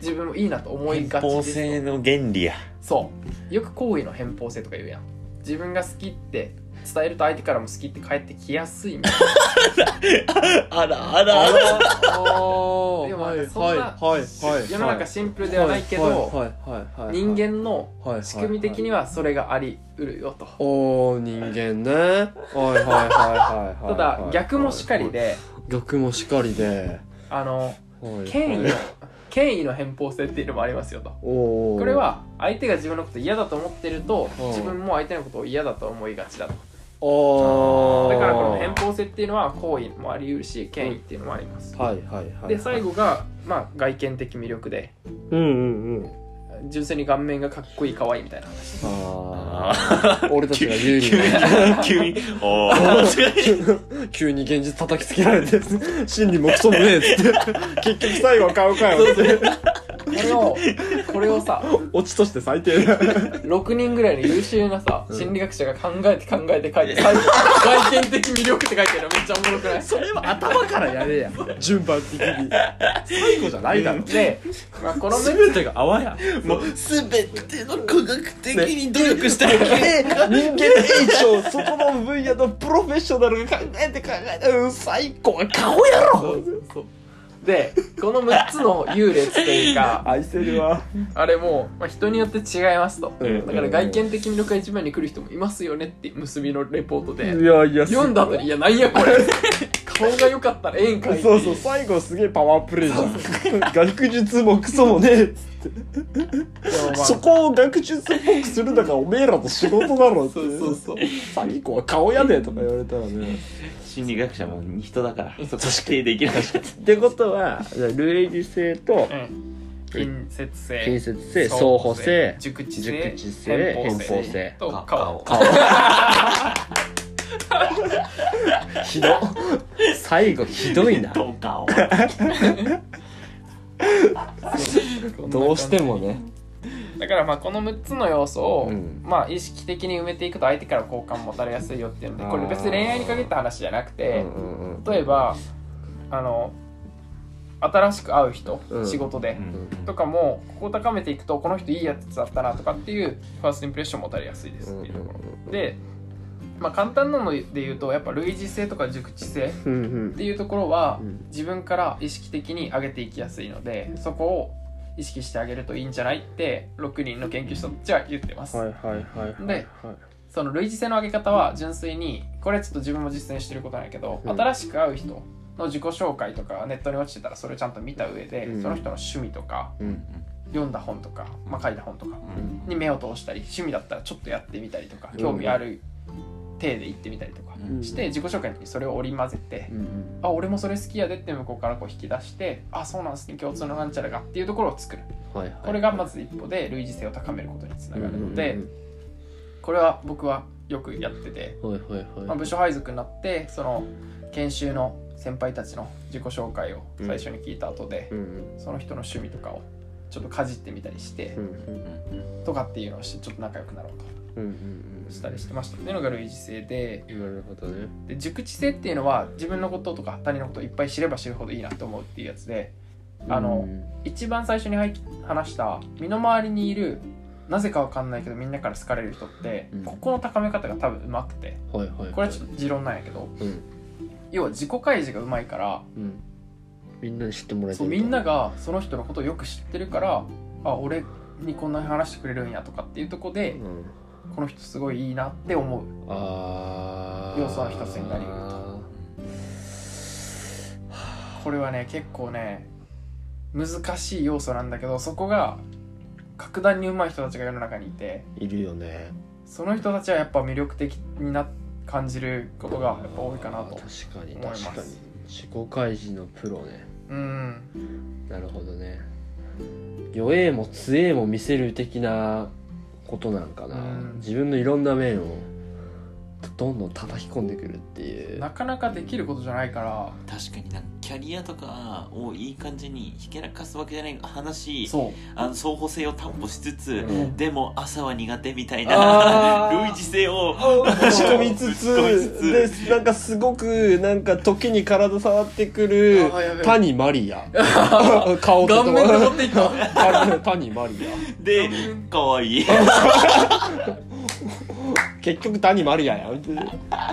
自分もいいなと思いがち偏方です性の原理や。そう。よく行為の偏方性とか言うやん。自分が好きって伝えると相手からも好きって返ってきやすいみたいあらああら。らあ でもはいそんなはいはいはいな世の中シンプルではないけど、人間の仕組み的にはそれがありうるよと、おー人間ね。はいはいはいはいはい。ただ逆もしかりで。逆もしかりで。あのはい権威のはい。権威の偏方性っていうのもありますよと。これは相手が自分のこと嫌だと思ってるとうん。自分も相手のことを嫌だと思いがちだとだからこの偏方性っていうのは行為もあり得るし権威っていうのもあります。はいはいはいで最後が、まあ、外見的魅力で。うんうんうん。純粋に顔面がかっこいい可愛いみたいな話。あああ 俺たちが有利急にな急に。急に現実叩きつけられて 真理もクソもねえっつって。結局最後は買うかよって。これをこれをさオチとして最低。だ6人ぐらいの優秀なさうん。心理学者が考えて考えて書いて最後外見的魅力って書いてるのめっちゃおもろくない？それは頭からやれや。順番的に。最後じゃないだろ。で、まあ、この6全てが泡や。もう全ての科学的に努力した結果人間以上そこの分野のプロフェッショナルが考えて考えてうん最高。は顔やろ。そうそうそうでこの6つの優劣というか 愛せるわ。あれも、まあ、人によって違いますと、うんだから外見的魅力が一番に来る人もいますよねって結びのレポートで。いやいや読んだ後に「いやなんやこれ顔が良かったらええんかい」っていそうそう最後すげえパワープレイじゃん。学術もクソもねえっつってそこを学術っぽくするのがおめえらの仕事だろって。そうそうそう。最後は顔やでとか言われたらね。心理学者も人だから。そこ否定できないってことは類似性とうん。近接性近接性相補性熟知性熟知性偏方性とか顔。顔 ひど最後ひどいな。どうしてもね。だからまあこの6つの要素を、うん。まあ意識的に埋めていくと相手から好感持たれやすいよっていうのでこれ別に恋愛に限った話じゃなくうてんうんうん。例えばあの新しく会う人、うん。仕事でう、ん。とかもここを高めていくとこの人いいやつだったなとかっていうファーストインプレッション持たれやすいですっていうところ、でまあ簡単なので言うとやっぱ類似性とか熟知性っていうところはうん。自分から意識的に上げていきやすいのでそこを意識してあげるといいんじゃないって6人の研究者たちは言ってます、でその類似性の上げ方は純粋にこれちょっと自分も実践してることなんやけど、うん。新しく会う人の自己紹介とかネットに落ちてたらそれをちゃんと見た上で、うん。その人の趣味とかうん。読んだ本とか、まあ、書いた本とかうん。に目を通したり趣味だったらちょっとやってみたりとかうん。興味ある体で行ってみたりとかうん。して自己紹介の時にそれを織り交ぜて、うんあ俺もそれ好きやでって向こうからこう引き出してあそうなんですね共通のなんちゃらがっていうところを作る。はいはい。これがまず一歩で類似性を高めることにつながるので、うんこれは僕はよくやってて、はいはいはい。まあ、部署配属になってその研修の先輩たちの自己紹介を最初に聞いた後で、うんその人の趣味とかをちょっとかじってみたりしてうんうんとかっていうのをしてちょっと仲良くなろううんうんとしたりしてました。っていうのが類似性で。なるほどねで熟知性っていうのは自分のこととか他人のことをいっぱい知れば知るほどいいなと思うっていうやつで。あのうん。一番最初に入話した身の回りにいるなぜかわかんないけどみんなから好かれる人って、うん。ここの高め方が多分うまくて。はいはいはい。これはちょっと持論なんやけどうん。要は自己開示がうまいからうん。みんなに知ってもらえてそうるみんながその人のことをよく知ってるからあ俺にこんなに話してくれるんやとかっていうとこでうんこの人すごいいいなって思う。要素の一つになりうると。これはね結構ね難しい要素なんだけどそこが格段に上手い人たちが世の中にいているよね。その人たちはやっぱ魅力的になっ感じることがやっぱ多いかなと確かに思います。確かに。自己開示のプロね。うん。なるほどね。弱えも強えも見せる的なことなんかな、うん。自分のいろんな面をどんどん叩き込んでくるっていう。なかなかできることじゃないから。確かになんかキャリアとかをいい感じにひけらかすわけじゃない話。そう。あの相補性を担保しつつ、うん。でも朝は苦手みたいな類似性を打ち込みつつ。でなんかすごくなんか時に体触ってくる谷マリア顔と顔面で持っていった 谷マリで可愛い。ア 結局谷マリアやん。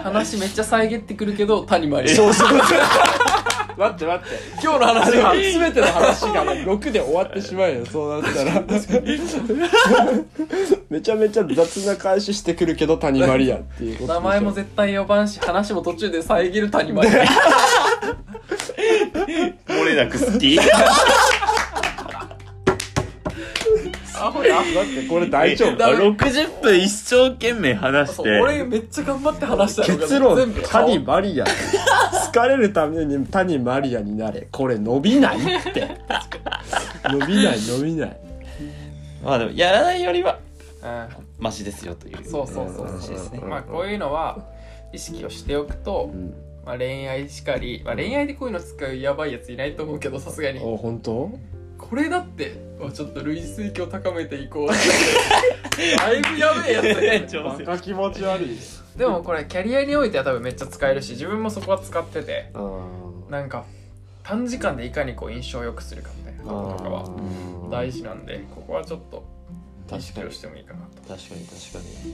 話めっちゃ遮ってくるけど谷まりそうそう 待って待って。今日の話は全ての話がね 6で終わってしまうよ。そうなったら。めちゃめちゃ雑な返ししてくるけど谷マリアっていう名前も絶対呼ばんし話も途中で遮る谷まり 漏れなく好きアホや。だってこれ大丈夫？あ60分一生懸命話しそうて俺めっちゃ頑張って話したのが結論全部顔。谷マリア好かれるために谷マリアになれ。これ伸びないって。伸びない伸びない。まあでもやらないよりはうん。マシですよという。そうそうそう話ですねまあこういうのは意識をしておくと、うん。まあ、恋愛しかり、まあ、恋愛でこういうの使うやばいやついないと思うけどさすがに。お本当？これだって。あちょっと類推挙を高めていこう。だいぶやべえやつね調整バカ気持ち悪い。でもこれキャリアにおいては多分めっちゃ使えるし自分もそこは使ってて。あなんか短時間でいかにこう印象を良くするかみたいなところとかはー。大事なんでここはちょっと意識をしてもいいかなと。確かに確かに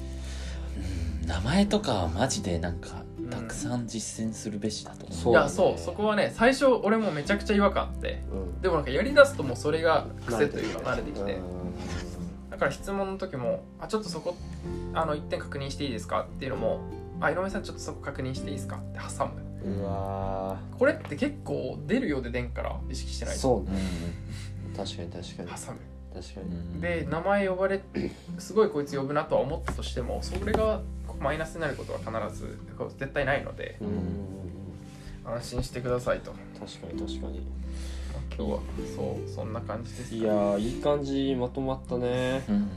うん名前とかはマジでなんかうんたくさん実践するべしだと思う、そう。いやそうそこはね最初俺もめちゃくちゃ違和感あって。うん。でもなんかやりだすともうそれが癖というか慣れてきて。うんだから質問の時も「あちょっとそこあの一点確認していいですか?」っていうのも「あ井上さんちょっとそこ確認していいですか?」って挟む。うわこれって結構出るようで出んから意識してないと。そうね。う確かに確かに。挟む確かに。ん。で名前呼ばれすごいこいつ呼ぶなとは思ったとしてもそれがマイナスになることは必ず絶対ないので安心してくださいと、ま確かに確かに。あ今日はそうそんな感じです。いやーいい感じまとまったね。うん。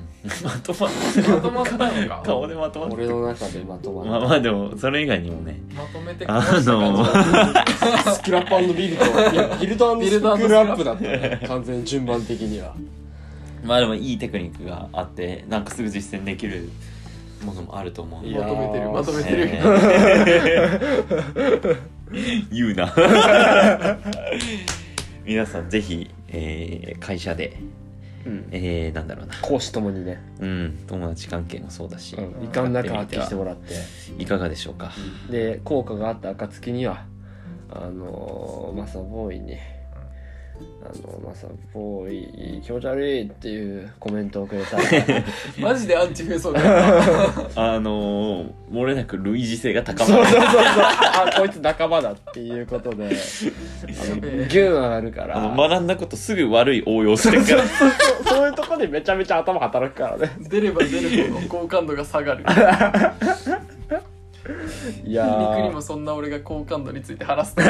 まとまっまとまったのか。顔でまとまって俺の中でまとまった。まあまあでもそれ以外にもね。まとめてこなした感じだスクラップビルド。いやビルドビルドスクラップだったね。完全に順番的にはまあでもいいテクニックがあってなんかすぐ実践できるものもあると思う。いやまとめてるまとめてる、言うな。皆さんぜひ、えー会社で、うん。えー、なんだろうな。講師ともにね。うん。友達関係もそうだし、うん。いかんなく発揮してもらって。いかがでしょうか、で効果があった暁にはあのーマサボーイにあのマサボーイ気持ち悪いっていうコメントをくれた。ら マジでアンチ増えそうだよ。あのー、漏れなく類似性が高そうまる。そうそうそうあこいつ仲間だっていうことで。あのべえ。ギュン上がるから。あの学んだことすぐ悪い応用するから。そう。そういうとこでめちゃめちゃ頭働くからね。出れば出るほど好感度が下がる いや肉にーもそんな俺が好感度について話すと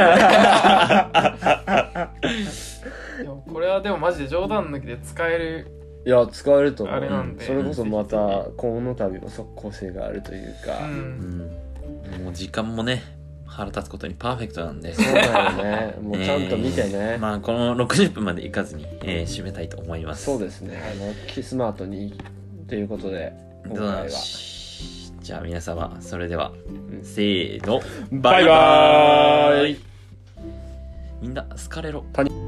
でもこれはでもマジで冗談抜きで使える。いや使えると思う。あれなんで。それこそまたこの度も即効性があるというか、ううん。んもう時間もね腹立つことにパーフェクトなんで。そうだよね。もうちゃんと見てね、えーまあこの60分までいかずに、えー締めたいと思います。そうですね。あのキスマートにということで今どうだ回はじゃあ皆様それでは、うんせーのバイバーイ。みんな好かれろ。谷